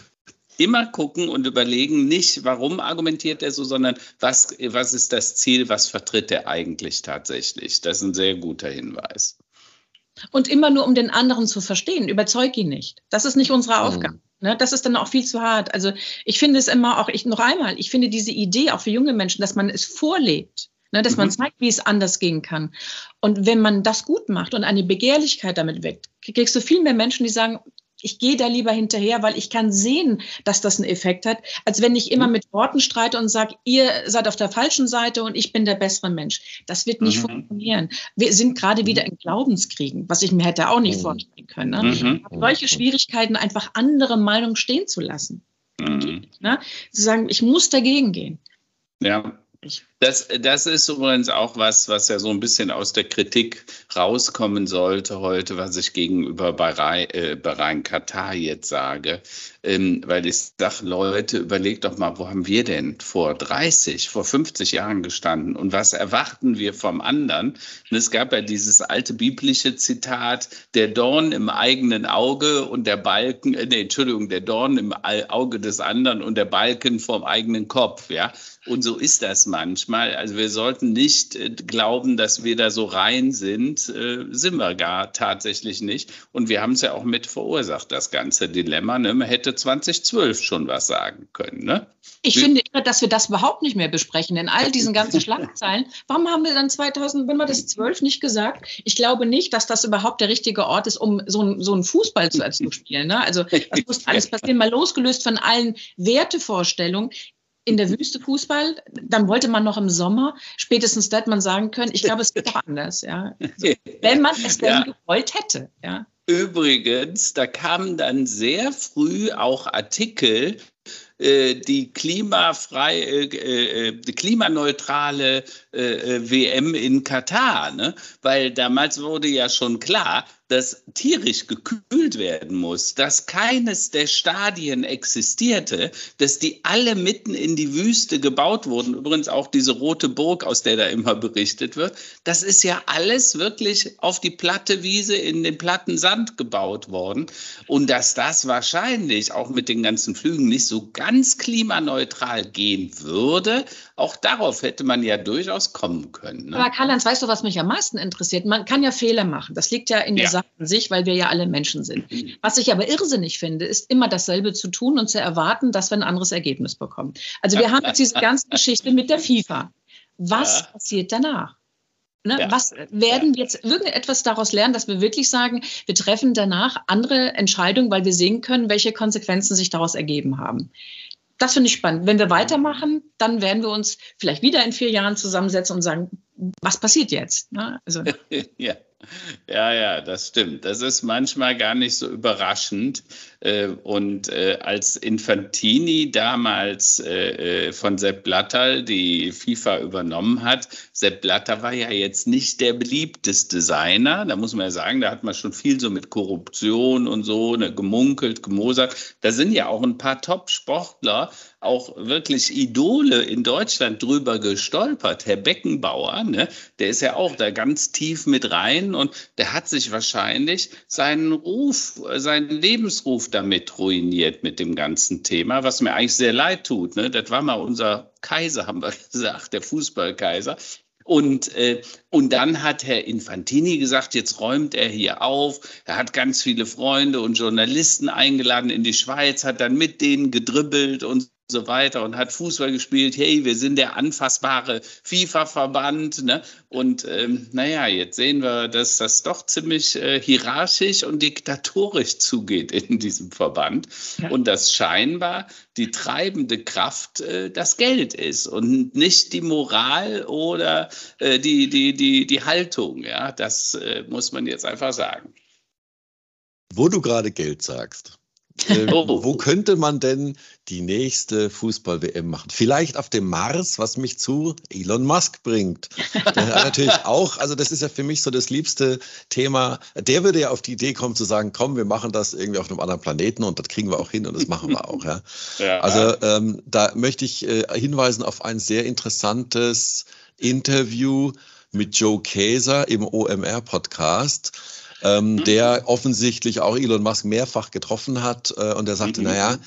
immer gucken und überlegen, nicht warum argumentiert er so, sondern was, was ist das Ziel, was vertritt er eigentlich tatsächlich. Das ist ein sehr guter Hinweis. Und immer nur, um den anderen zu verstehen. Überzeug ihn nicht. Das ist nicht unsere mhm. Aufgabe. Mhm. Ne, das ist dann auch viel zu hart. Also ich finde es immer auch, ich noch einmal, ich finde diese Idee auch für junge Menschen, dass man es vorlebt, ne, dass mhm. man zeigt, wie es anders gehen kann. Und wenn man das gut macht und eine Begehrlichkeit damit weckt, kriegst du viel mehr Menschen, die sagen, ich gehe da lieber hinterher, weil ich kann sehen, dass das einen Effekt hat, als wenn ich immer mhm. mit Worten streite und sage, ihr seid auf der falschen Seite und ich bin der bessere Mensch. Das wird nicht mhm. funktionieren. Wir sind gerade wieder in Glaubenskriegen, was ich mir hätte auch nicht mhm. vorstellen können. Ne? Mhm. Solche Schwierigkeiten, einfach andere Meinungen stehen zu lassen. Mhm. Ne? Zu sagen, ich muss dagegen gehen. Ja. Ich. Das, das ist übrigens auch was, was ja so ein bisschen aus der Kritik rauskommen sollte heute, was ich gegenüber Bahrain, äh, Bahrain Katar jetzt sage. Ähm, weil ich sage, Leute, überlegt doch mal, wo haben wir denn vor 30, vor 50 Jahren gestanden und was erwarten wir vom anderen? Und es gab ja dieses alte biblische Zitat, der Dorn im eigenen Auge und der Balken, äh, nee, Entschuldigung, der Dorn im Auge des anderen und der Balken vom eigenen Kopf, ja. Und so ist das manchmal. Also wir sollten nicht äh, glauben, dass wir da so rein sind. Äh, sind wir gar tatsächlich nicht. Und wir haben es ja auch mit verursacht, das ganze Dilemma. Ne? Man hätte 2012 schon was sagen können. Ne? Ich wir finde, dass wir das überhaupt nicht mehr besprechen. In all diesen ganzen Schlagzeilen. Warum haben wir dann 2000, wenn wir das 12 nicht gesagt? Ich glaube nicht, dass das überhaupt der richtige Ort ist, um so, ein, so einen Fußball zu, zu spielen. Ne? Also das muss alles passieren, mal losgelöst von allen Wertevorstellungen in der Wüste Fußball, dann wollte man noch im Sommer, spätestens da hätte man sagen können, ich glaube, es geht doch anders, ja. Also, wenn man es denn ja. gewollt hätte, ja. Übrigens, da kamen dann sehr früh auch Artikel, äh, die klimafrei, äh, äh, die klimaneutrale WM in Katar, ne? weil damals wurde ja schon klar, dass tierisch gekühlt werden muss, dass keines der Stadien existierte, dass die alle mitten in die Wüste gebaut wurden. Übrigens auch diese rote Burg, aus der da immer berichtet wird. Das ist ja alles wirklich auf die platte Wiese in den platten Sand gebaut worden. Und dass das wahrscheinlich auch mit den ganzen Flügen nicht so ganz klimaneutral gehen würde, auch darauf hätte man ja durchaus kommen können. Ne? Aber Karl-Heinz, weißt du, was mich am meisten interessiert? Man kann ja Fehler machen. Das liegt ja in der ja. Sache an sich, weil wir ja alle Menschen sind. Was ich aber irrsinnig finde, ist immer dasselbe zu tun und zu erwarten, dass wir ein anderes Ergebnis bekommen. Also wir haben jetzt diese ganze Geschichte mit der FIFA. Was ja. passiert danach? Ne, ja. Was werden wir jetzt irgendetwas daraus lernen, dass wir wirklich sagen, wir treffen danach andere Entscheidungen, weil wir sehen können, welche Konsequenzen sich daraus ergeben haben? das finde ich spannend. Wenn wir weitermachen, dann werden wir uns vielleicht wieder in vier Jahren zusammensetzen und sagen, was passiert jetzt? Ne? Also. ja. Ja, ja, das stimmt. Das ist manchmal gar nicht so überraschend. Äh, und äh, als Infantini damals äh, von Sepp Blatter die FIFA übernommen hat, Sepp Blatter war ja jetzt nicht der beliebteste Designer. Da muss man ja sagen, da hat man schon viel so mit Korruption und so ne, gemunkelt, gemosert. Da sind ja auch ein paar Top-Sportler, auch wirklich Idole in Deutschland drüber gestolpert. Herr Beckenbauer, ne, der ist ja auch da ganz tief mit rein und der hat sich wahrscheinlich seinen Ruf, seinen Lebensruf damit ruiniert mit dem ganzen Thema, was mir eigentlich sehr leid tut. Ne? Das war mal unser Kaiser, haben wir gesagt, der Fußballkaiser. Und, äh, und dann hat Herr Infantini gesagt, jetzt räumt er hier auf. Er hat ganz viele Freunde und Journalisten eingeladen in die Schweiz, hat dann mit denen gedribbelt und so weiter und hat Fußball gespielt. Hey, wir sind der anfassbare FIFA-Verband. Ne? Und ähm, naja, jetzt sehen wir, dass das doch ziemlich äh, hierarchisch und diktatorisch zugeht in diesem Verband. Ja. Und dass scheinbar die treibende Kraft äh, das Geld ist und nicht die Moral oder äh, die, die, die, die Haltung. Ja? Das äh, muss man jetzt einfach sagen. Wo du gerade Geld sagst. Äh, oh. Wo könnte man denn die nächste Fußball-WM machen? Vielleicht auf dem Mars, was mich zu Elon Musk bringt. Der natürlich auch, also das ist ja für mich so das liebste Thema. Der würde ja auf die Idee kommen zu sagen, komm, wir machen das irgendwie auf einem anderen Planeten und das kriegen wir auch hin und das machen wir auch. Ja. ja. Also ähm, da möchte ich äh, hinweisen auf ein sehr interessantes Interview mit Joe Kaeser im OMR-Podcast ähm, mhm. der offensichtlich auch Elon Musk mehrfach getroffen hat. Äh, und er sagte, mhm. naja,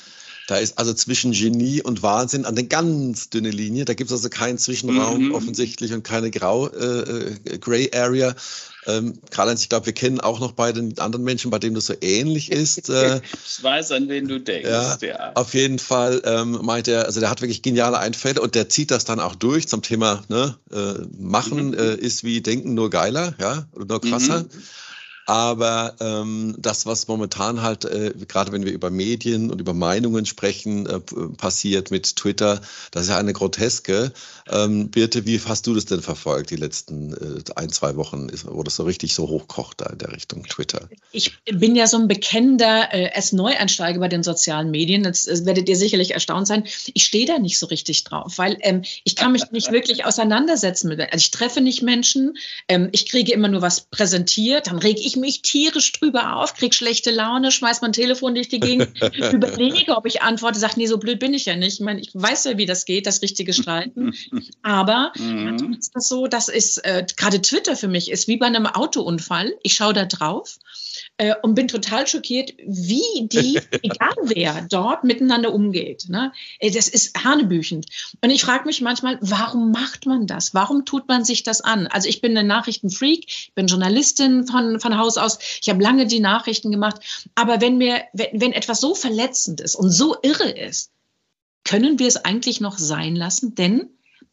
da ist also zwischen Genie und Wahnsinn eine ganz dünne Linie. Da gibt es also keinen Zwischenraum mhm. offensichtlich und keine Grau, äh, äh Gray Area. Ähm, Karl-Heinz, ich glaube, wir kennen auch noch bei den anderen Menschen, bei denen das so ähnlich ist. Äh, ich weiß, an wen du denkst. Ja, ja. Auf jeden Fall ähm, meint er, also der hat wirklich geniale Einfälle und der zieht das dann auch durch zum Thema ne, äh, Machen mhm. äh, ist wie Denken nur geiler, ja, oder nur krasser. Mhm. Aber ähm, das, was momentan halt, äh, gerade wenn wir über Medien und über Meinungen sprechen, äh, passiert mit Twitter, das ist ja eine groteske. Ähm, Birte, wie hast du das denn verfolgt, die letzten äh, ein, zwei Wochen, wo das so richtig so hochkocht da in der Richtung Twitter? ich bin ja so ein bekennender äh, S-Neueinsteiger bei den sozialen Medien. Jetzt äh, werdet ihr sicherlich erstaunt sein. Ich stehe da nicht so richtig drauf, weil ähm, ich kann mich nicht wirklich auseinandersetzen mit. Also ich treffe nicht Menschen. Ähm, ich kriege immer nur was präsentiert. Dann rege ich mich tierisch drüber auf, kriege schlechte Laune, schmeiß mein Telefon durch die Gegend, überlege, ob ich antworte, sage, nee, so blöd bin ich ja nicht. Ich meine, ich weiß ja, wie das geht, das richtige Streiten. Aber mhm. ist das so, das ist äh, gerade Twitter für mich ist wie bei einem Autounfall. Ich schaue da drauf äh, und bin total schockiert, wie die, egal wer, dort miteinander umgeht. Ne? Das ist hanebüchend. Und ich frage mich manchmal, warum macht man das? Warum tut man sich das an? Also ich bin ein Nachrichtenfreak, ich bin Journalistin von, von Haus aus, ich habe lange die Nachrichten gemacht. Aber wenn mir, wenn, wenn etwas so verletzend ist und so irre ist, können wir es eigentlich noch sein lassen? Denn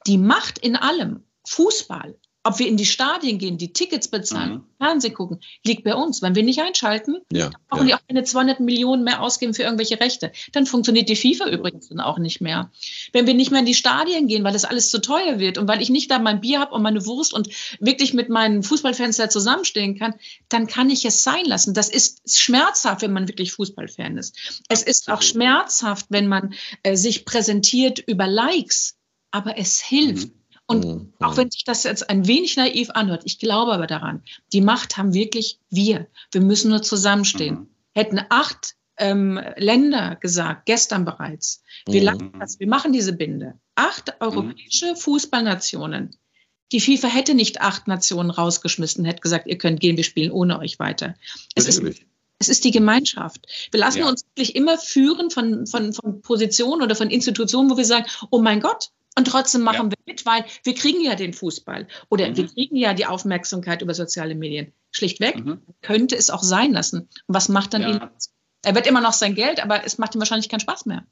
die Macht in allem, Fußball, ob wir in die Stadien gehen, die Tickets bezahlen, mhm. Fernsehen gucken, liegt bei uns. Wenn wir nicht einschalten, ja, brauchen ja. die auch keine 200 Millionen mehr ausgeben für irgendwelche Rechte. Dann funktioniert die FIFA übrigens dann auch nicht mehr. Wenn wir nicht mehr in die Stadien gehen, weil das alles zu teuer wird und weil ich nicht da mein Bier habe und meine Wurst und wirklich mit meinen Fußballfans da zusammenstehen kann, dann kann ich es sein lassen. Das ist schmerzhaft, wenn man wirklich Fußballfan ist. Es ist auch schmerzhaft, wenn man äh, sich präsentiert über Likes, aber es hilft. Mhm und mhm. auch wenn sich das jetzt ein wenig naiv anhört, ich glaube aber daran, die Macht haben wirklich wir. Wir müssen nur zusammenstehen. Mhm. Hätten acht ähm, Länder gesagt, gestern bereits, wir, mhm. das, wir machen diese Binde. Acht europäische mhm. Fußballnationen. Die FIFA hätte nicht acht Nationen rausgeschmissen, hätte gesagt, ihr könnt gehen, wir spielen ohne euch weiter. Es ist, es ist die Gemeinschaft. Wir lassen ja. uns wirklich immer führen von, von, von Positionen oder von Institutionen, wo wir sagen, oh mein Gott, und trotzdem machen ja. wir mit, weil wir kriegen ja den Fußball oder mhm. wir kriegen ja die Aufmerksamkeit über soziale Medien. Schlichtweg mhm. könnte es auch sein lassen. Und was macht dann ja. ihn? Er wird immer noch sein Geld, aber es macht ihm wahrscheinlich keinen Spaß mehr.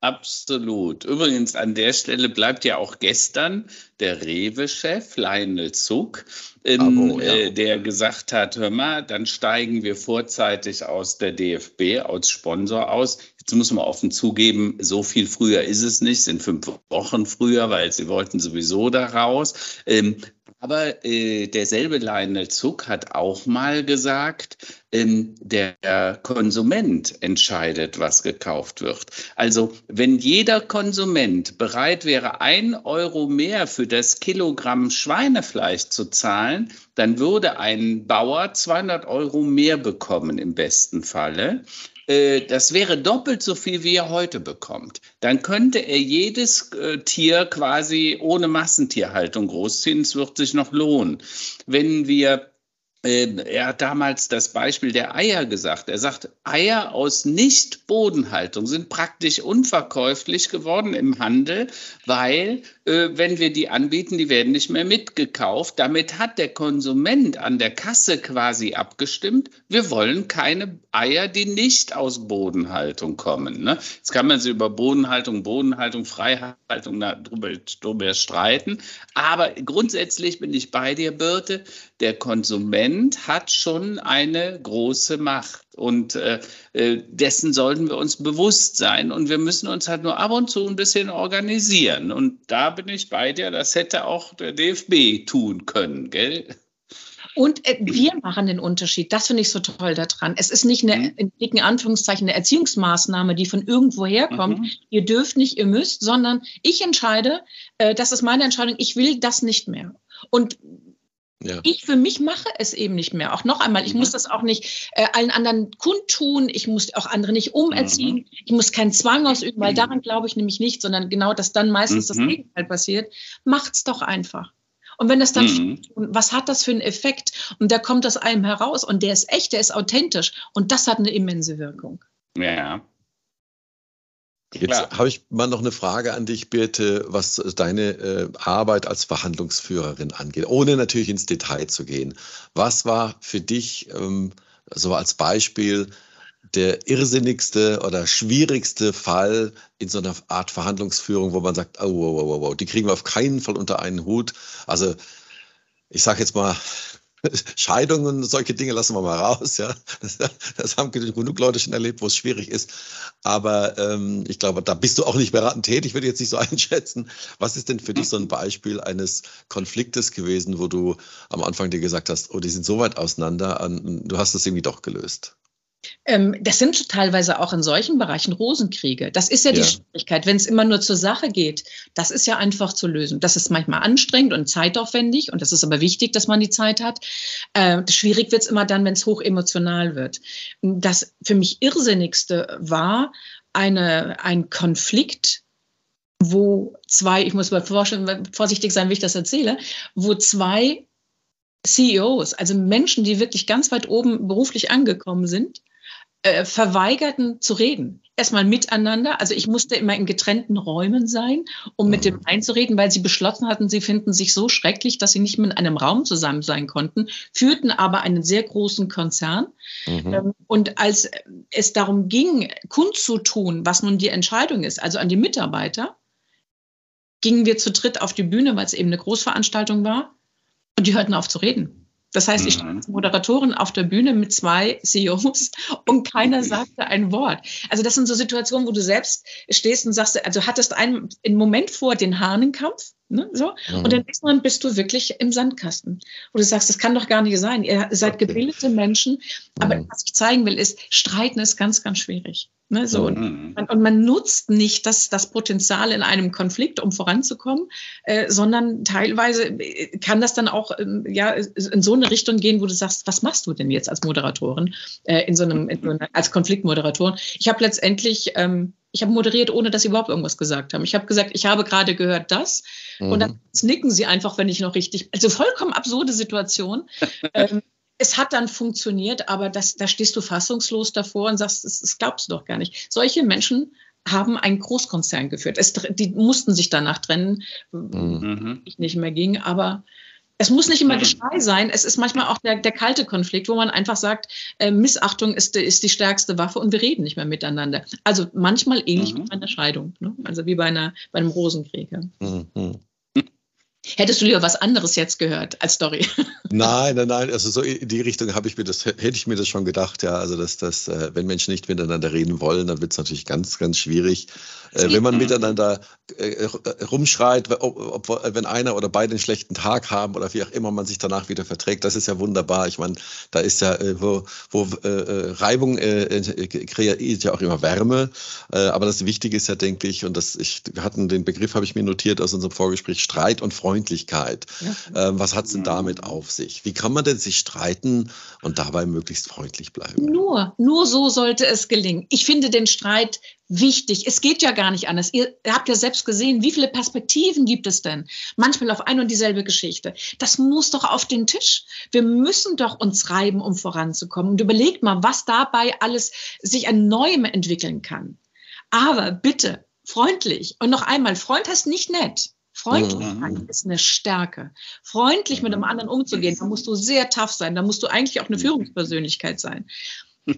Absolut. Übrigens, an der Stelle bleibt ja auch gestern der Rewe-Chef Lionel Zuck, in, Abo, ja. äh, der gesagt hat, hör mal, dann steigen wir vorzeitig aus der DFB, als Sponsor aus. Jetzt muss man offen zugeben, so viel früher ist es nicht, sind fünf Wochen früher, weil sie wollten sowieso da raus. Ähm, aber äh, derselbe Lionel Zuck hat auch mal gesagt, ähm, der Konsument entscheidet, was gekauft wird. Also wenn jeder Konsument bereit wäre, ein Euro mehr für das Kilogramm Schweinefleisch zu zahlen, dann würde ein Bauer 200 Euro mehr bekommen im besten Falle. Äh, das wäre doppelt so viel, wie er heute bekommt. Dann könnte er jedes äh, Tier quasi ohne Massentierhaltung großziehen. Es wird sich noch lohnen. Wenn wir er hat damals das Beispiel der Eier gesagt. Er sagt, Eier aus Nicht-Bodenhaltung sind praktisch unverkäuflich geworden im Handel, weil, äh, wenn wir die anbieten, die werden nicht mehr mitgekauft. Damit hat der Konsument an der Kasse quasi abgestimmt, wir wollen keine Eier, die nicht aus Bodenhaltung kommen. Ne? Jetzt kann man sich über Bodenhaltung, Bodenhaltung, Freihaltung darüber, darüber streiten. Aber grundsätzlich bin ich bei dir, Birte, der Konsument hat schon eine große Macht und äh, äh, dessen sollten wir uns bewusst sein und wir müssen uns halt nur ab und zu ein bisschen organisieren und da bin ich bei dir, das hätte auch der DFB tun können, gell? Und äh, wir machen den Unterschied. Das finde ich so toll daran. Es ist nicht eine, mhm. in dicken Anführungszeichen, eine Erziehungsmaßnahme, die von irgendwo herkommt. Mhm. Ihr dürft nicht, ihr müsst, sondern ich entscheide, äh, das ist meine Entscheidung, ich will das nicht mehr. Und ja. Ich für mich mache es eben nicht mehr. Auch noch einmal, ich mhm. muss das auch nicht äh, allen anderen kundtun, ich muss auch andere nicht umerziehen, mhm. ich muss keinen Zwang ausüben, weil mhm. daran glaube ich nämlich nicht, sondern genau, dass dann meistens mhm. das Gegenteil passiert. Macht's doch einfach. Und wenn das dann, mhm. was hat das für einen Effekt? Und da kommt aus einem heraus und der ist echt, der ist authentisch und das hat eine immense Wirkung. Ja, Jetzt habe ich mal noch eine Frage an dich, Birte, was deine äh, Arbeit als Verhandlungsführerin angeht, ohne natürlich ins Detail zu gehen. Was war für dich ähm, so als Beispiel der irrsinnigste oder schwierigste Fall in so einer Art Verhandlungsführung, wo man sagt, oh, wow, wow, wow, die kriegen wir auf keinen Fall unter einen Hut. Also ich sage jetzt mal, Scheidungen, solche Dinge lassen wir mal raus. Ja, das, das haben genug Leute schon erlebt, wo es schwierig ist. Aber ähm, ich glaube, da bist du auch nicht beratend tätig. Ich würde jetzt nicht so einschätzen. Was ist denn für dich so ein Beispiel eines Konfliktes gewesen, wo du am Anfang dir gesagt hast, oh, die sind so weit auseinander, du hast das irgendwie doch gelöst? Ähm, das sind teilweise auch in solchen Bereichen Rosenkriege. Das ist ja, ja. die Schwierigkeit, wenn es immer nur zur Sache geht. Das ist ja einfach zu lösen. Das ist manchmal anstrengend und zeitaufwendig und das ist aber wichtig, dass man die Zeit hat. Äh, schwierig wird es immer dann, wenn es hoch emotional wird. Das für mich Irrsinnigste war eine, ein Konflikt, wo zwei, ich muss mal vorsichtig sein, wie ich das erzähle, wo zwei CEOs, also Menschen, die wirklich ganz weit oben beruflich angekommen sind, äh, verweigerten zu reden. Erstmal miteinander. Also ich musste immer in getrennten Räumen sein, um mit dem mhm. einzureden, weil sie beschlossen hatten, sie finden sich so schrecklich, dass sie nicht mehr in einem Raum zusammen sein konnten, führten aber einen sehr großen Konzern. Mhm. Ähm, und als es darum ging, kundzutun, was nun die Entscheidung ist, also an die Mitarbeiter, gingen wir zu dritt auf die Bühne, weil es eben eine Großveranstaltung war. Und die hörten auf zu reden. Das heißt, ich stand mhm. als Moderatorin auf der Bühne mit zwei CEOs und keiner sagte ein Wort. Also das sind so Situationen, wo du selbst stehst und sagst, also hattest einen, einen Moment vor den Hahnenkampf, ne, so, mhm. und dann nächsten bist du wirklich im Sandkasten. Wo du sagst, das kann doch gar nicht sein. Ihr seid gebildete Menschen, aber mhm. was ich zeigen will, ist, streiten ist ganz, ganz schwierig. Ne, so. Mhm. Und, und, man nutzt nicht das, das Potenzial in einem Konflikt, um voranzukommen, äh, sondern teilweise äh, kann das dann auch äh, ja, in so eine Richtung gehen, wo du sagst, was machst du denn jetzt als Moderatorin, äh, in so einem, in so einer, als Konfliktmoderatorin? Ich habe letztendlich, ähm, ich habe moderiert, ohne dass sie überhaupt irgendwas gesagt haben. Ich habe gesagt, ich habe gerade gehört das. Mhm. Und dann nicken sie einfach, wenn ich noch richtig, also vollkommen absurde Situation. ähm, es hat dann funktioniert, aber das, da stehst du fassungslos davor und sagst, das, das glaubst du doch gar nicht. Solche Menschen haben einen Großkonzern geführt. Es, die mussten sich danach trennen, mhm. nicht mehr ging, aber es muss nicht immer Geschrei sein. Es ist manchmal auch der, der kalte Konflikt, wo man einfach sagt, äh, Missachtung ist, ist die stärkste Waffe und wir reden nicht mehr miteinander. Also manchmal ähnlich mhm. wie bei einer Scheidung, ne? also wie bei, einer, bei einem Rosenkrieg. Mhm. Hättest du lieber was anderes jetzt gehört als Story? Nein, nein, nein. Also so in die Richtung habe ich mir das, hätte ich mir das schon gedacht, ja. Also dass das, äh, wenn Menschen nicht miteinander reden wollen, dann wird es natürlich ganz, ganz schwierig. Äh, wenn man miteinander äh, rumschreit, ob, ob, wenn einer oder beide einen schlechten Tag haben oder wie auch immer man sich danach wieder verträgt, das ist ja wunderbar. Ich meine, da ist ja, wo, wo Reibung kreiert ja auch immer Wärme. aber das Wichtige ist ja, denke ich, und das, ich, wir hatten den Begriff, habe ich mir notiert aus unserem Vorgespräch, Streit und. Freundlichkeit. Ja. Ähm, was hat es denn damit auf sich? Wie kann man denn sich streiten und dabei möglichst freundlich bleiben? Nur, nur so sollte es gelingen. Ich finde den Streit wichtig. Es geht ja gar nicht anders. Ihr habt ja selbst gesehen, wie viele Perspektiven gibt es denn? Manchmal auf ein und dieselbe Geschichte. Das muss doch auf den Tisch. Wir müssen doch uns reiben, um voranzukommen. Und überlegt mal, was dabei alles sich an Neuem entwickeln kann. Aber bitte, freundlich. Und noch einmal, Freund heißt nicht nett. Freundlichkeit mhm. ist eine Stärke. Freundlich mit einem anderen umzugehen, da musst du sehr tough sein, da musst du eigentlich auch eine Führungspersönlichkeit sein.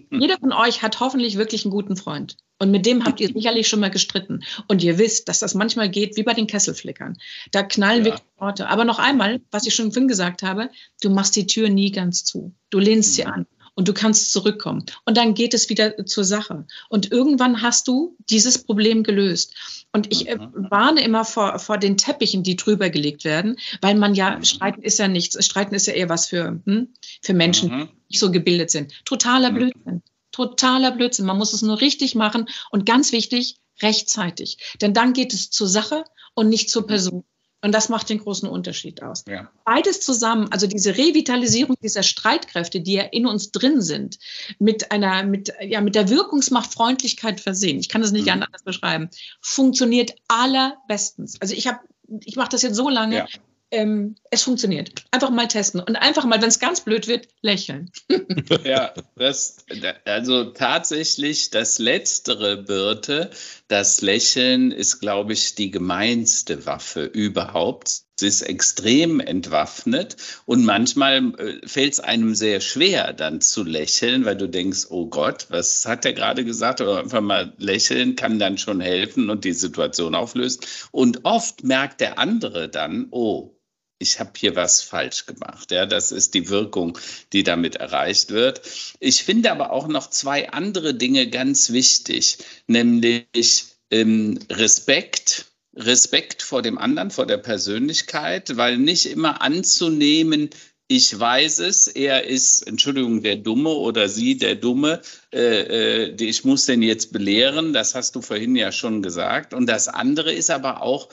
Jeder von euch hat hoffentlich wirklich einen guten Freund. Und mit dem habt ihr sicherlich schon mal gestritten. Und ihr wisst, dass das manchmal geht wie bei den Kesselflickern. Da knallen ja. wirklich Worte. Aber noch einmal, was ich schon vorhin gesagt habe, du machst die Tür nie ganz zu. Du lehnst sie mhm. an und du kannst zurückkommen. Und dann geht es wieder zur Sache. Und irgendwann hast du dieses Problem gelöst. Und ich äh, mhm. warne immer vor, vor den Teppichen, die drüber gelegt werden, weil man ja, mhm. Streiten ist ja nichts, Streiten ist ja eher was für, hm, für Menschen, mhm. die nicht so gebildet sind. Totaler Blödsinn. Totaler Blödsinn. Man muss es nur richtig machen und ganz wichtig, rechtzeitig. Denn dann geht es zur Sache und nicht zur Person. Und das macht den großen Unterschied aus. Ja. Beides zusammen, also diese Revitalisierung dieser Streitkräfte, die ja in uns drin sind, mit einer, mit, ja, mit der Wirkungsmacht Freundlichkeit versehen, ich kann das nicht mhm. anders beschreiben, funktioniert allerbestens. Also ich habe, ich mache das jetzt so lange, ja ähm, es funktioniert. Einfach mal testen und einfach mal, wenn es ganz blöd wird, lächeln. ja, das, also tatsächlich das letztere Birte, das Lächeln ist, glaube ich, die gemeinste Waffe überhaupt. Sie ist extrem entwaffnet und manchmal äh, fällt es einem sehr schwer, dann zu lächeln, weil du denkst, oh Gott, was hat er gerade gesagt? Oder einfach mal lächeln kann dann schon helfen und die Situation auflösen. Und oft merkt der andere dann, oh, ich habe hier was falsch gemacht. Ja, das ist die Wirkung, die damit erreicht wird. Ich finde aber auch noch zwei andere Dinge ganz wichtig, nämlich ähm, Respekt. Respekt vor dem anderen, vor der Persönlichkeit, weil nicht immer anzunehmen, ich weiß es, er ist, Entschuldigung, der Dumme oder sie der Dumme, äh, äh, ich muss den jetzt belehren, das hast du vorhin ja schon gesagt. Und das andere ist aber auch,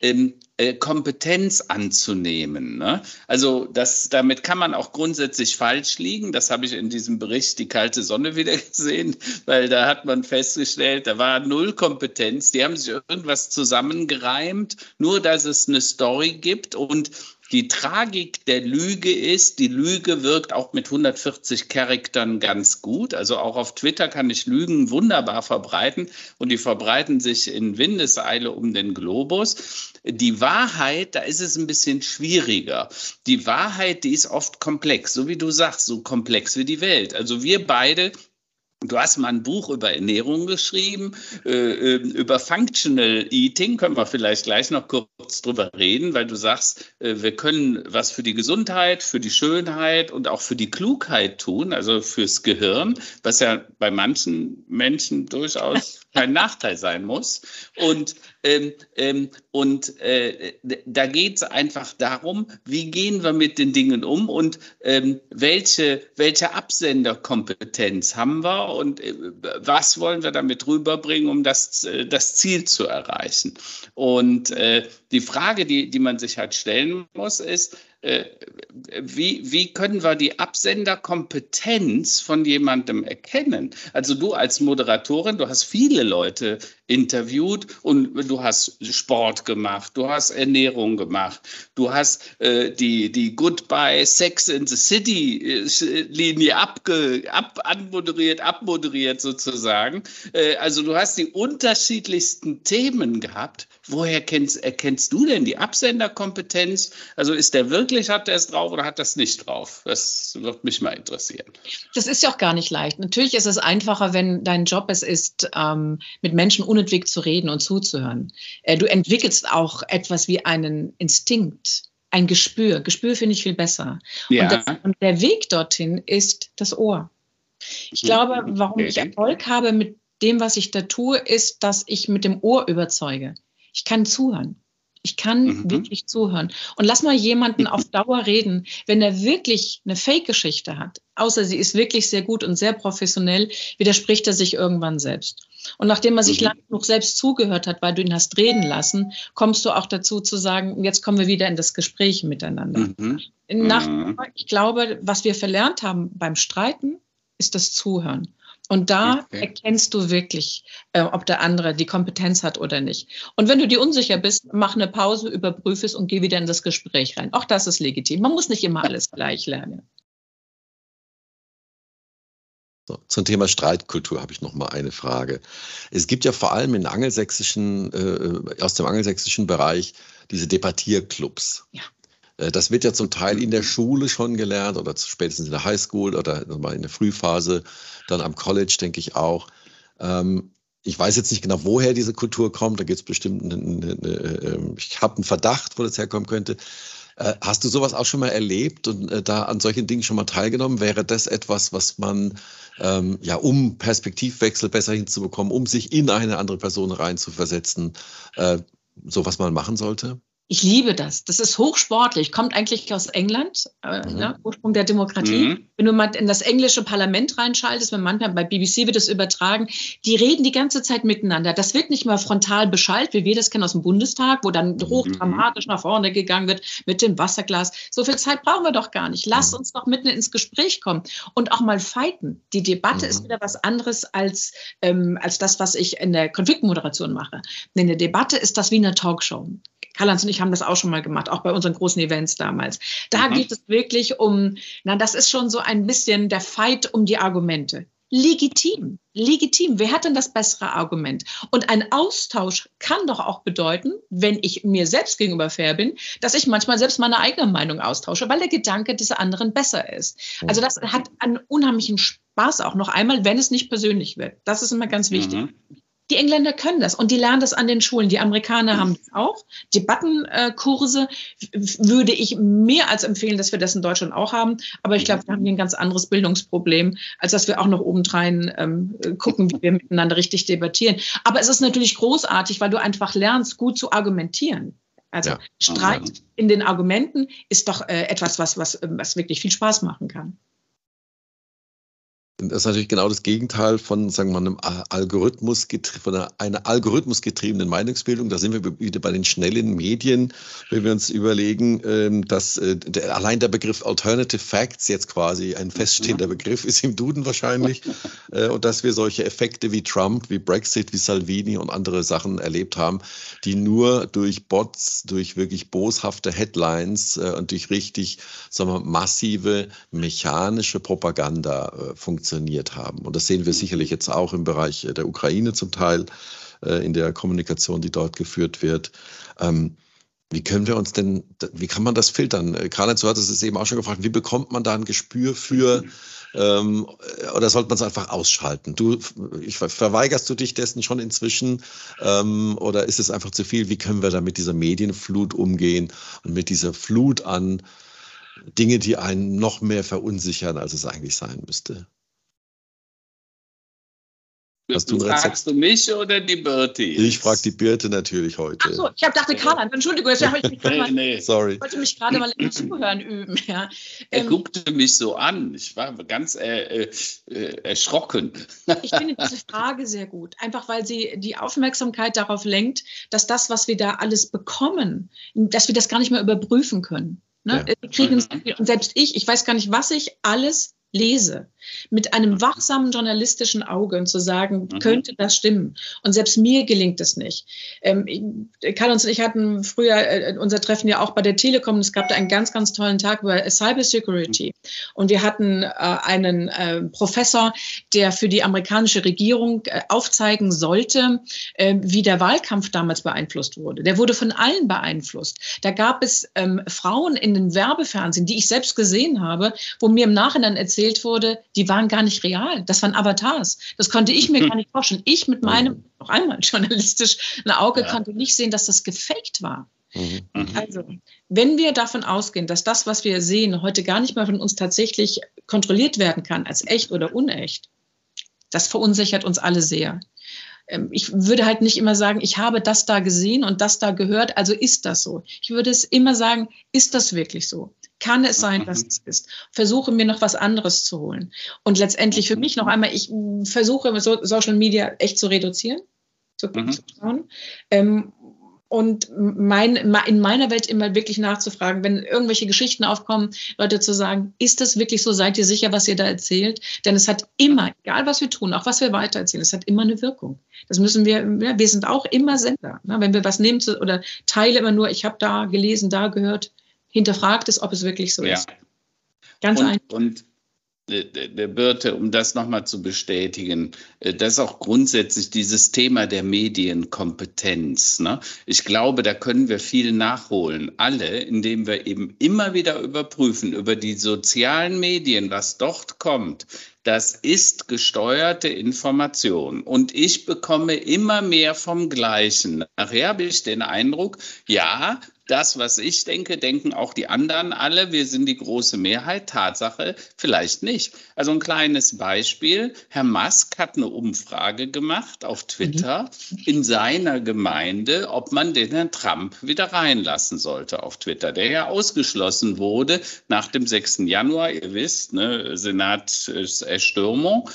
ähm, äh, Kompetenz anzunehmen. Ne? Also das, damit kann man auch grundsätzlich falsch liegen. Das habe ich in diesem Bericht Die kalte Sonne wieder gesehen, weil da hat man festgestellt, da war null Kompetenz. Die haben sich irgendwas zusammengereimt, nur dass es eine Story gibt und die Tragik der Lüge ist, die Lüge wirkt auch mit 140 Charaktern ganz gut. Also auch auf Twitter kann ich Lügen wunderbar verbreiten und die verbreiten sich in Windeseile um den Globus. Die Wahrheit, da ist es ein bisschen schwieriger. Die Wahrheit, die ist oft komplex, so wie du sagst, so komplex wie die Welt. Also wir beide Du hast mal ein Buch über Ernährung geschrieben, äh, ähm, über Functional Eating, können wir vielleicht gleich noch kurz drüber reden, weil du sagst, äh, wir können was für die Gesundheit, für die Schönheit und auch für die Klugheit tun, also fürs Gehirn, was ja bei manchen Menschen durchaus kein Nachteil sein muss. Und, ähm, ähm, und äh, da geht es einfach darum, wie gehen wir mit den Dingen um und ähm, welche, welche Absenderkompetenz haben wir und äh, was wollen wir damit rüberbringen, um das, äh, das Ziel zu erreichen. Und äh, die Frage, die, die man sich halt stellen muss, ist, äh, wie, wie können wir die Absenderkompetenz von jemandem erkennen? Also du als Moderatorin, du hast viele Leute interviewt und du hast Sport gemacht, du hast Ernährung gemacht, du hast äh, die, die Goodbye Sex in the City äh, Linie abge, ab, anmoderiert, abmoderiert sozusagen. Äh, also du hast die unterschiedlichsten Themen gehabt. Woher kennst, erkennst du denn die Absenderkompetenz? Also ist der wirklich, hat er es drauf oder hat das nicht drauf? Das wird mich mal interessieren. Das ist ja auch gar nicht leicht. Natürlich ist es einfacher, wenn dein Job es ist, ähm, mit Menschen unentwegt zu reden und zuzuhören. Äh, du entwickelst auch etwas wie einen Instinkt, ein Gespür. Gespür finde ich viel besser. Ja. Und, das, und der Weg dorthin ist das Ohr. Ich glaube, warum ich Erfolg habe mit dem, was ich da tue, ist, dass ich mit dem Ohr überzeuge. Ich kann zuhören. Ich kann mhm. wirklich zuhören. Und lass mal jemanden auf Dauer reden, wenn er wirklich eine Fake-Geschichte hat, außer sie ist wirklich sehr gut und sehr professionell, widerspricht er sich irgendwann selbst. Und nachdem er sich mhm. lang genug selbst zugehört hat, weil du ihn hast reden lassen, kommst du auch dazu zu sagen, jetzt kommen wir wieder in das Gespräch miteinander. Mhm. Nach, mhm. ich glaube, was wir verlernt haben beim Streiten, ist das Zuhören. Und da okay. erkennst du wirklich, äh, ob der andere die Kompetenz hat oder nicht. Und wenn du dir unsicher bist, mach eine Pause, überprüfe es und geh wieder in das Gespräch rein. Auch das ist legitim. Man muss nicht immer alles gleich lernen. So, zum Thema Streitkultur habe ich noch mal eine Frage. Es gibt ja vor allem in angelsächsischen, äh, aus dem angelsächsischen Bereich diese Debattierclubs. Ja. Äh, das wird ja zum Teil in der Schule schon gelernt oder spätestens in der Highschool oder in der Frühphase, dann am College, denke ich auch. Ähm, ich weiß jetzt nicht genau, woher diese Kultur kommt. Da gibt es bestimmt, eine, eine, ähm, ich habe einen Verdacht, wo das herkommen könnte. Äh, hast du sowas auch schon mal erlebt und äh, da an solchen Dingen schon mal teilgenommen? Wäre das etwas, was man, ähm, ja, um Perspektivwechsel besser hinzubekommen, um sich in eine andere Person reinzuversetzen, äh, so was man machen sollte? Ich liebe das. Das ist hochsportlich. Kommt eigentlich aus England, äh, mhm. ne? Ursprung der Demokratie. Mhm. Wenn du mal in das englische Parlament reinschaltest, wenn manchmal bei BBC wird es übertragen, die reden die ganze Zeit miteinander. Das wird nicht mal frontal beschallt, wie wir das kennen aus dem Bundestag, wo dann mhm. hochdramatisch nach vorne gegangen wird mit dem Wasserglas. So viel Zeit brauchen wir doch gar nicht. Lass mhm. uns doch mitten ins Gespräch kommen und auch mal fighten. Die Debatte ist mhm. wieder was anderes als, ähm, als das, was ich in der Konfliktmoderation mache. Denn eine Debatte ist das wie eine Talkshow. Karl-Heinz und ich haben das auch schon mal gemacht, auch bei unseren großen Events damals. Da mhm. geht es wirklich um, na, das ist schon so ein bisschen der Fight um die Argumente. Legitim, legitim. Wer hat denn das bessere Argument? Und ein Austausch kann doch auch bedeuten, wenn ich mir selbst gegenüber fair bin, dass ich manchmal selbst meine eigene Meinung austausche, weil der Gedanke dieser anderen besser ist. Also das hat einen unheimlichen Spaß auch noch einmal, wenn es nicht persönlich wird. Das ist immer ganz wichtig. Mhm. Die Engländer können das und die lernen das an den Schulen. Die Amerikaner haben das auch. Debattenkurse würde ich mehr als empfehlen, dass wir das in Deutschland auch haben. Aber ich glaube, wir haben hier ein ganz anderes Bildungsproblem, als dass wir auch noch obendrein ähm, gucken, wie wir miteinander richtig debattieren. Aber es ist natürlich großartig, weil du einfach lernst, gut zu argumentieren. Also ja. Streit in den Argumenten ist doch äh, etwas, was, was, was wirklich viel Spaß machen kann. Das ist natürlich genau das Gegenteil von, sagen wir mal, einem Algorithmus, von einer, einer algorithmusgetriebenen Meinungsbildung. Da sind wir wieder bei den schnellen Medien, wenn wir uns überlegen, ähm, dass äh, der, allein der Begriff Alternative Facts jetzt quasi ein feststehender Begriff ist im Duden wahrscheinlich. Äh, und dass wir solche Effekte wie Trump, wie Brexit, wie Salvini und andere Sachen erlebt haben, die nur durch Bots, durch wirklich boshafte Headlines äh, und durch richtig, sagen wir, massive mechanische Propaganda funktionieren funktioniert haben. Und das sehen wir sicherlich jetzt auch im Bereich der Ukraine zum Teil, äh, in der Kommunikation, die dort geführt wird. Ähm, wie können wir uns denn, wie kann man das filtern? Äh, Karl-Heinz, du hattest es eben auch schon gefragt, wie bekommt man da ein Gespür für, ähm, oder sollte man es einfach ausschalten? Du, ich, verweigerst du dich dessen schon inzwischen ähm, oder ist es einfach zu viel? Wie können wir da mit dieser Medienflut umgehen und mit dieser Flut an Dinge, die einen noch mehr verunsichern, als es eigentlich sein müsste? Hast du Fragst du mich oder die Birte? Ich frage die Birte natürlich heute. Achso, ich habe dachte Karl Entschuldigung, jetzt habe ich mich nee, mal, nee. Sorry. Ich wollte mich gerade mal im Zuhören üben. Ja. Er ähm, guckte mich so an. Ich war ganz äh, äh, erschrocken. Ich finde diese Frage sehr gut, einfach weil sie die Aufmerksamkeit darauf lenkt, dass das, was wir da alles bekommen, dass wir das gar nicht mehr überprüfen können. Ne? Ja. Wir kriegen, mhm. und selbst ich, ich weiß gar nicht, was ich alles lese, mit einem mhm. wachsamen journalistischen Auge und zu sagen, mhm. könnte das stimmen? Und selbst mir gelingt es nicht. Ähm, Karl und ich hatten früher äh, unser Treffen ja auch bei der Telekom. Es gab da einen ganz, ganz tollen Tag über Cyber Security. Und wir hatten äh, einen äh, Professor, der für die amerikanische Regierung aufzeigen sollte, äh, wie der Wahlkampf damals beeinflusst wurde. Der wurde von allen beeinflusst. Da gab es ähm, Frauen in den Werbefernsehen, die ich selbst gesehen habe, wo mir im Nachhinein erzählt wurde, die waren gar nicht real. Das waren Avatars. Das konnte ich mir gar nicht vorstellen. Ich mit meinem, noch einmal journalistisch, ein Auge ja. konnte nicht sehen, dass das gefaked war. Mhm. Also, wenn wir davon ausgehen, dass das, was wir sehen, heute gar nicht mehr von uns tatsächlich kontrolliert werden kann, als echt oder unecht, das verunsichert uns alle sehr. Ähm, ich würde halt nicht immer sagen, ich habe das da gesehen und das da gehört, also ist das so. Ich würde es immer sagen, ist das wirklich so? Kann es sein, dass mhm. es ist? Versuche mir noch was anderes zu holen. Und letztendlich für mich noch einmal, ich versuche Social Media echt zu reduzieren, zu, mhm. zu schauen. Ähm, und mein, in meiner Welt immer wirklich nachzufragen, wenn irgendwelche Geschichten aufkommen, Leute zu sagen, ist das wirklich so? Seid ihr sicher, was ihr da erzählt? Denn es hat immer, egal was wir tun, auch was wir weitererzählen, es hat immer eine Wirkung. Das müssen wir, ja, wir sind auch immer Sender. Ne? Wenn wir was nehmen zu, oder teile immer nur, ich habe da gelesen, da gehört, hinterfragt es, ob es wirklich so ja. ist. Ganz und, einfach. Und der Birte, um das nochmal zu bestätigen, äh, das ist auch grundsätzlich dieses Thema der Medienkompetenz. Ne? Ich glaube, da können wir viel nachholen, alle, indem wir eben immer wieder überprüfen über die sozialen Medien, was dort kommt. Das ist gesteuerte Information und ich bekomme immer mehr vom Gleichen. Nachher habe ich den Eindruck, ja, das, was ich denke, denken auch die anderen alle. Wir sind die große Mehrheit. Tatsache, vielleicht nicht. Also ein kleines Beispiel. Herr Musk hat eine Umfrage gemacht auf Twitter mhm. in seiner Gemeinde, ob man den Herrn Trump wieder reinlassen sollte auf Twitter, der ja ausgeschlossen wurde nach dem 6. Januar. Ihr wisst, ne, Senatserstürmung.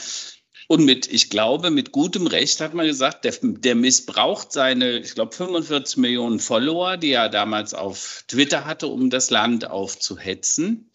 Und mit, ich glaube, mit gutem Recht hat man gesagt, der, der missbraucht seine, ich glaube, 45 Millionen Follower, die er damals auf Twitter hatte, um das Land aufzuhetzen.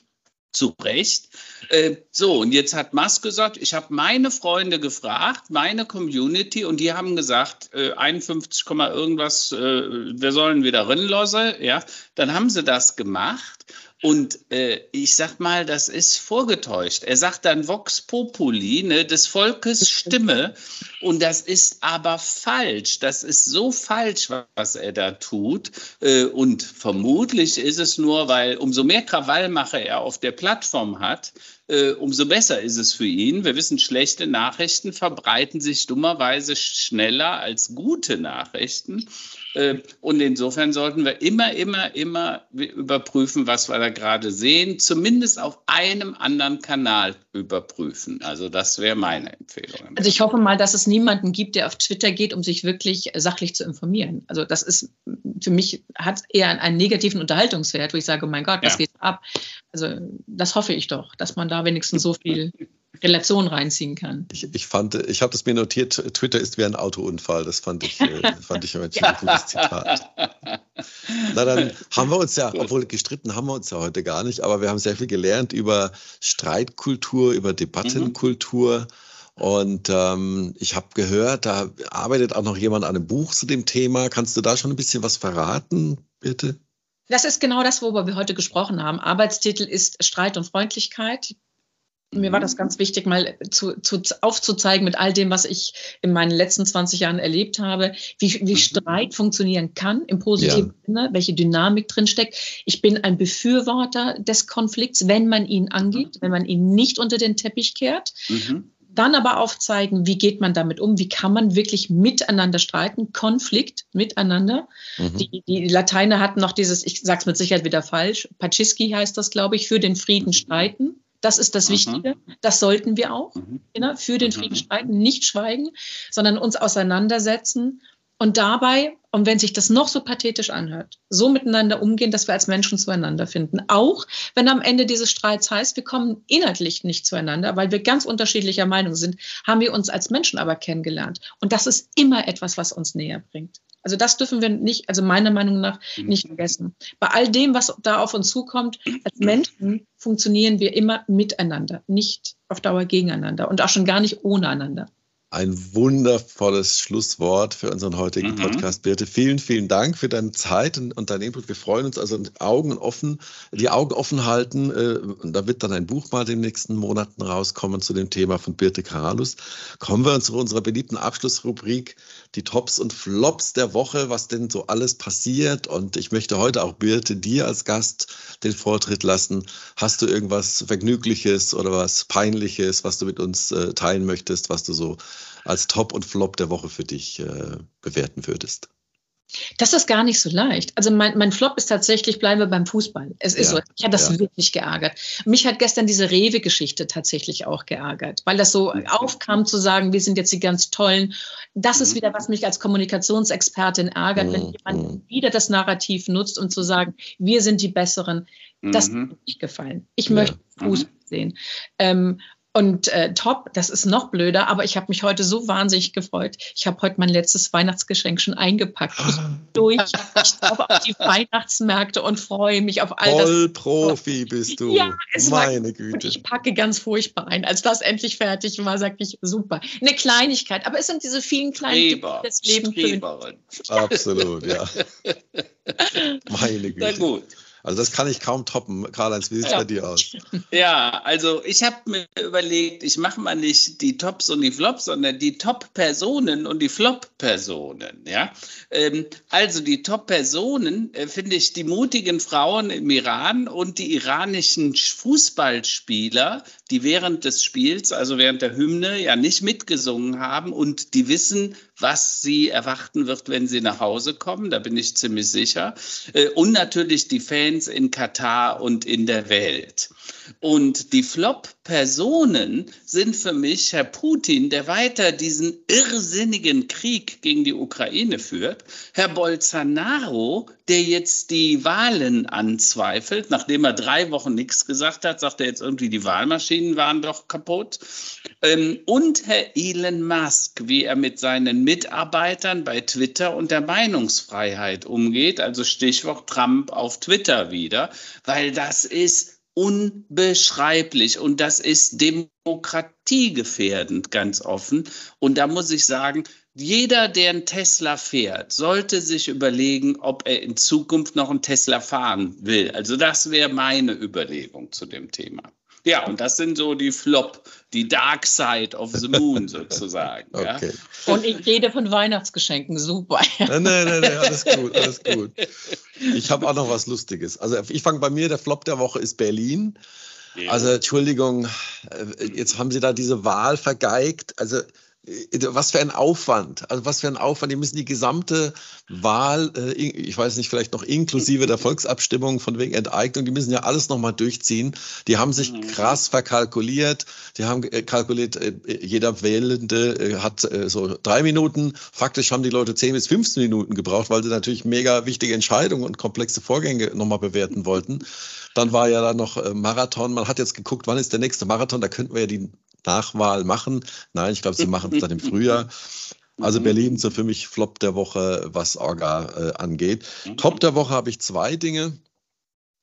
Zu Recht. Äh, so, und jetzt hat Musk gesagt, ich habe meine Freunde gefragt, meine Community, und die haben gesagt, äh, 51, irgendwas, äh, wir sollen wieder rinlosse. Ja, dann haben sie das gemacht. Und äh, ich sag mal, das ist vorgetäuscht. Er sagt dann Vox Populi, ne, des Volkes Stimme. Und das ist aber falsch. Das ist so falsch, was er da tut. Äh, und vermutlich ist es nur, weil umso mehr Krawallmache er auf der Plattform hat, äh, umso besser ist es für ihn. Wir wissen, schlechte Nachrichten verbreiten sich dummerweise schneller als gute Nachrichten. Äh, und insofern sollten wir immer, immer, immer überprüfen, was wir da gerade sehen. Zumindest auf einem anderen Kanal überprüfen. Also das wäre meine Empfehlung. Also ich hoffe mal, dass es niemanden gibt, der auf Twitter geht, um sich wirklich sachlich zu informieren. Also das ist für mich hat eher einen negativen Unterhaltungswert, wo ich sage, oh mein Gott, was ja. geht ab? Also das hoffe ich doch, dass man da wenigstens so viel Relation reinziehen kann. Ich, ich fand, ich habe das mir notiert, Twitter ist wie ein Autounfall. Das fand ich, äh, fand ich ein ziemlich gutes Zitat. Na dann haben wir uns ja, obwohl gestritten haben wir uns ja heute gar nicht, aber wir haben sehr viel gelernt über Streitkultur, über Debattenkultur. Mhm. Und ähm, ich habe gehört, da arbeitet auch noch jemand an einem Buch zu dem Thema. Kannst du da schon ein bisschen was verraten, bitte? Das ist genau das, worüber wir heute gesprochen haben. Arbeitstitel ist Streit und Freundlichkeit mir war das mhm. ganz wichtig, mal zu, zu, aufzuzeigen mit all dem, was ich in meinen letzten 20 Jahren erlebt habe, wie, wie mhm. Streit funktionieren kann im positiven ja. Sinne, welche Dynamik drinsteckt. Ich bin ein Befürworter des Konflikts, wenn man ihn angeht, mhm. wenn man ihn nicht unter den Teppich kehrt. Mhm. Dann aber aufzeigen, wie geht man damit um, wie kann man wirklich miteinander streiten, Konflikt miteinander. Mhm. Die, die Lateiner hatten noch dieses, ich sage es mit Sicherheit wieder falsch, Pacischi heißt das, glaube ich, für den Frieden streiten. Das ist das mhm. Wichtige. Das sollten wir auch mhm. für den Frieden mhm. streiten, nicht schweigen, sondern uns auseinandersetzen und dabei, und wenn sich das noch so pathetisch anhört, so miteinander umgehen, dass wir als Menschen zueinander finden. Auch wenn am Ende dieses Streits heißt, wir kommen inhaltlich nicht zueinander, weil wir ganz unterschiedlicher Meinung sind, haben wir uns als Menschen aber kennengelernt. Und das ist immer etwas, was uns näher bringt. Also das dürfen wir nicht, also meiner Meinung nach, nicht vergessen. Bei all dem, was da auf uns zukommt, als Menschen funktionieren wir immer miteinander, nicht auf Dauer gegeneinander und auch schon gar nicht ohne einander. Ein wundervolles Schlusswort für unseren heutigen mhm. Podcast, Birte. Vielen, vielen Dank für deine Zeit und, und deinen Input. Wir freuen uns also Augen offen, die Augen offen halten. Äh, da wird dann ein Buch mal in den nächsten Monaten rauskommen zu dem Thema von Birte Karalus. Kommen wir zu unserer beliebten Abschlussrubrik, die Tops und Flops der Woche, was denn so alles passiert. Und ich möchte heute auch Birte dir als Gast den Vortritt lassen. Hast du irgendwas Vergnügliches oder was Peinliches, was du mit uns äh, teilen möchtest, was du so als Top und Flop der Woche für dich äh, bewerten würdest? Das ist gar nicht so leicht. Also mein, mein Flop ist tatsächlich, bleiben wir beim Fußball. Es ist ja, so, ich hat das ja. wirklich geärgert. Mich hat gestern diese Rewe-Geschichte tatsächlich auch geärgert, weil das so mhm. aufkam zu sagen, wir sind jetzt die ganz Tollen. Das ist mhm. wieder, was mich als Kommunikationsexpertin ärgert, wenn mhm. jemand wieder das Narrativ nutzt, um zu sagen, wir sind die Besseren. Das mhm. hat mir nicht gefallen. Ich ja. möchte Fußball sehen. Ähm, und äh, top, das ist noch blöder, aber ich habe mich heute so wahnsinnig gefreut. Ich habe heute mein letztes Weihnachtsgeschenk schon eingepackt. Ich bin durch, ich glaube auf die Weihnachtsmärkte und freue mich auf all Voll das. Voll Profi bist du. Ja, meine war, Güte. Ich packe ganz furchtbar ein. Als das endlich fertig war, sagte ich, super. Eine Kleinigkeit, aber es sind diese vielen kleinen Streber, Dinge, das Leben Streberin. Absolut, ja. meine Güte. Na gut. Also das kann ich kaum toppen. Karl-Heinz, wie sieht es ja. bei dir aus? Ja, also ich habe mir überlegt, ich mache mal nicht die Tops und die Flops, sondern die Top-Personen und die Flop-Personen. Ja? Ähm, also die Top-Personen äh, finde ich die mutigen Frauen im Iran und die iranischen Fußballspieler, die während des Spiels, also während der Hymne, ja nicht mitgesungen haben und die wissen, was sie erwarten wird, wenn sie nach Hause kommen. Da bin ich ziemlich sicher. Äh, und natürlich die Fans in Katar und in der Welt. Und die Flop-Personen sind für mich Herr Putin, der weiter diesen irrsinnigen Krieg gegen die Ukraine führt, Herr Bolsonaro, der jetzt die Wahlen anzweifelt, nachdem er drei Wochen nichts gesagt hat, sagt er jetzt irgendwie, die Wahlmaschinen waren doch kaputt. Ähm, und Herr Elon Musk, wie er mit seinen Mitarbeitern bei Twitter und der Meinungsfreiheit umgeht, also Stichwort Trump auf Twitter wieder, weil das ist unbeschreiblich und das ist demokratiegefährdend, ganz offen. Und da muss ich sagen, jeder, der einen Tesla fährt, sollte sich überlegen, ob er in Zukunft noch einen Tesla fahren will. Also das wäre meine Überlegung zu dem Thema. Ja, und das sind so die Flop, die Dark Side of the Moon sozusagen. okay. ja. Und ich rede von Weihnachtsgeschenken, super. Nein, nein, nein, nein alles gut, alles gut. Ich habe auch noch was Lustiges. Also ich fange bei mir, der Flop der Woche ist Berlin. Also Entschuldigung, äh, jetzt haben Sie da diese Wahl vergeigt. Also äh, was für ein Aufwand, also was für ein Aufwand. Die müssen die gesamte Wahl, äh, ich weiß nicht, vielleicht noch inklusive der Volksabstimmung von wegen Enteignung, die müssen ja alles nochmal durchziehen. Die haben sich mhm. krass verkalkuliert. Die haben äh, kalkuliert, jeder Wählende hat so drei Minuten. Faktisch haben die Leute zehn bis 15 Minuten gebraucht, weil sie natürlich mega wichtige Entscheidungen und komplexe Vorgänge nochmal bewerten wollten. Dann war ja da noch Marathon. Man hat jetzt geguckt, wann ist der nächste Marathon? Da könnten wir ja die Nachwahl machen. Nein, ich glaube, sie machen es dann im Frühjahr. Also mhm. Berlin so für mich Flop der Woche, was Orga äh, angeht. Mhm. Top der Woche habe ich zwei Dinge.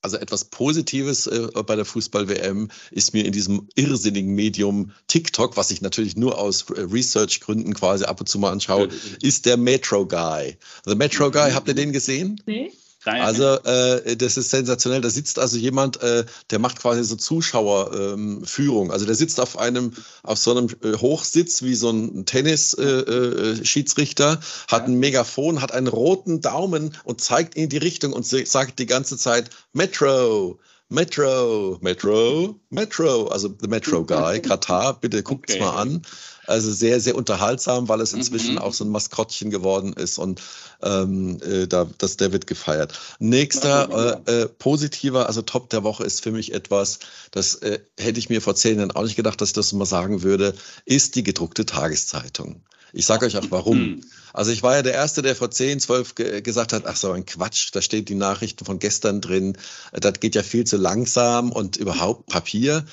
Also etwas Positives äh, bei der Fußball-WM ist mir in diesem irrsinnigen Medium TikTok, was ich natürlich nur aus Research-Gründen quasi ab und zu mal anschaue, ist der Metro Guy. Also Metro Guy, habt ihr den gesehen? Nee. Also äh, das ist sensationell. Da sitzt also jemand, äh, der macht quasi so Zuschauerführung. Ähm, also der sitzt auf einem, auf so einem äh, Hochsitz wie so ein Tennis-Schiedsrichter, äh, äh, hat ja. ein Megafon, hat einen roten Daumen und zeigt in die Richtung und sagt die ganze Zeit Metro. Metro, Metro, Metro, also The Metro Guy, Katar, bitte guckt's okay. mal an. Also sehr, sehr unterhaltsam, weil es inzwischen mhm. auch so ein Maskottchen geworden ist und ähm, äh, da, das, der wird gefeiert. Nächster äh, äh, positiver, also Top der Woche ist für mich etwas, das äh, hätte ich mir vor zehn Jahren auch nicht gedacht, dass ich das mal sagen würde, ist die gedruckte Tageszeitung. Ich sage euch auch warum. Mhm. Also ich war ja der Erste, der vor 10, 12 ge gesagt hat, ach so ein Quatsch, da steht die Nachrichten von gestern drin, das geht ja viel zu langsam und überhaupt Papier.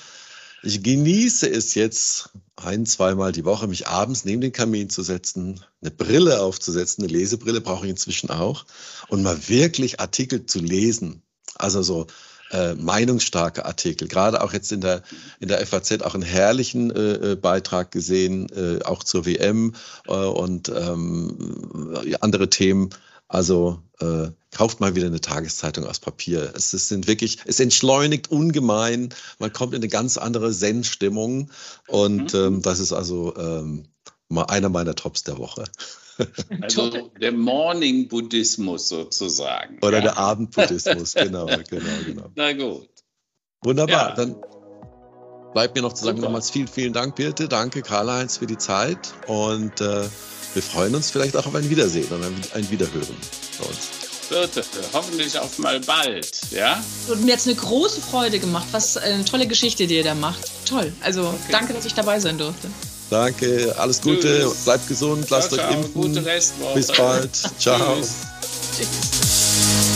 Ich genieße es jetzt ein, zweimal die Woche, mich abends neben den Kamin zu setzen, eine Brille aufzusetzen, eine Lesebrille brauche ich inzwischen auch, und mal wirklich Artikel zu lesen. Also so äh, meinungsstarke Artikel. Gerade auch jetzt in der, in der FAZ auch einen herrlichen äh, äh Beitrag gesehen, äh, auch zur WM äh, und ähm, andere Themen. Also äh, kauft mal wieder eine Tageszeitung aus Papier. Es, es, sind wirklich, es entschleunigt ungemein. Man kommt in eine ganz andere Zen-Stimmung und mhm. ähm, das ist also ähm, mal einer meiner Tops der Woche. Also der Morning-Buddhismus sozusagen. Oder ja. der Abend-Buddhismus, genau, genau, genau. Na gut. Wunderbar, ja. dann bleibt mir noch zu sagen Super. nochmals vielen, vielen Dank, Birte. Danke, Karl-Heinz, für die Zeit und äh, wir freuen uns vielleicht auch auf ein Wiedersehen und ein, ein Wiederhören bei uns. Bitte, hoffentlich auf mal bald, ja? Und mir hat es eine große Freude gemacht. Was eine tolle Geschichte, die ihr da macht. Toll. Also okay. danke, dass ich dabei sein durfte. Danke, alles Gute, Tschüss. bleibt gesund, lasst ciao, euch impfen. Gute Restwoche. Bis bald. ciao. Tschüss. Tschüss.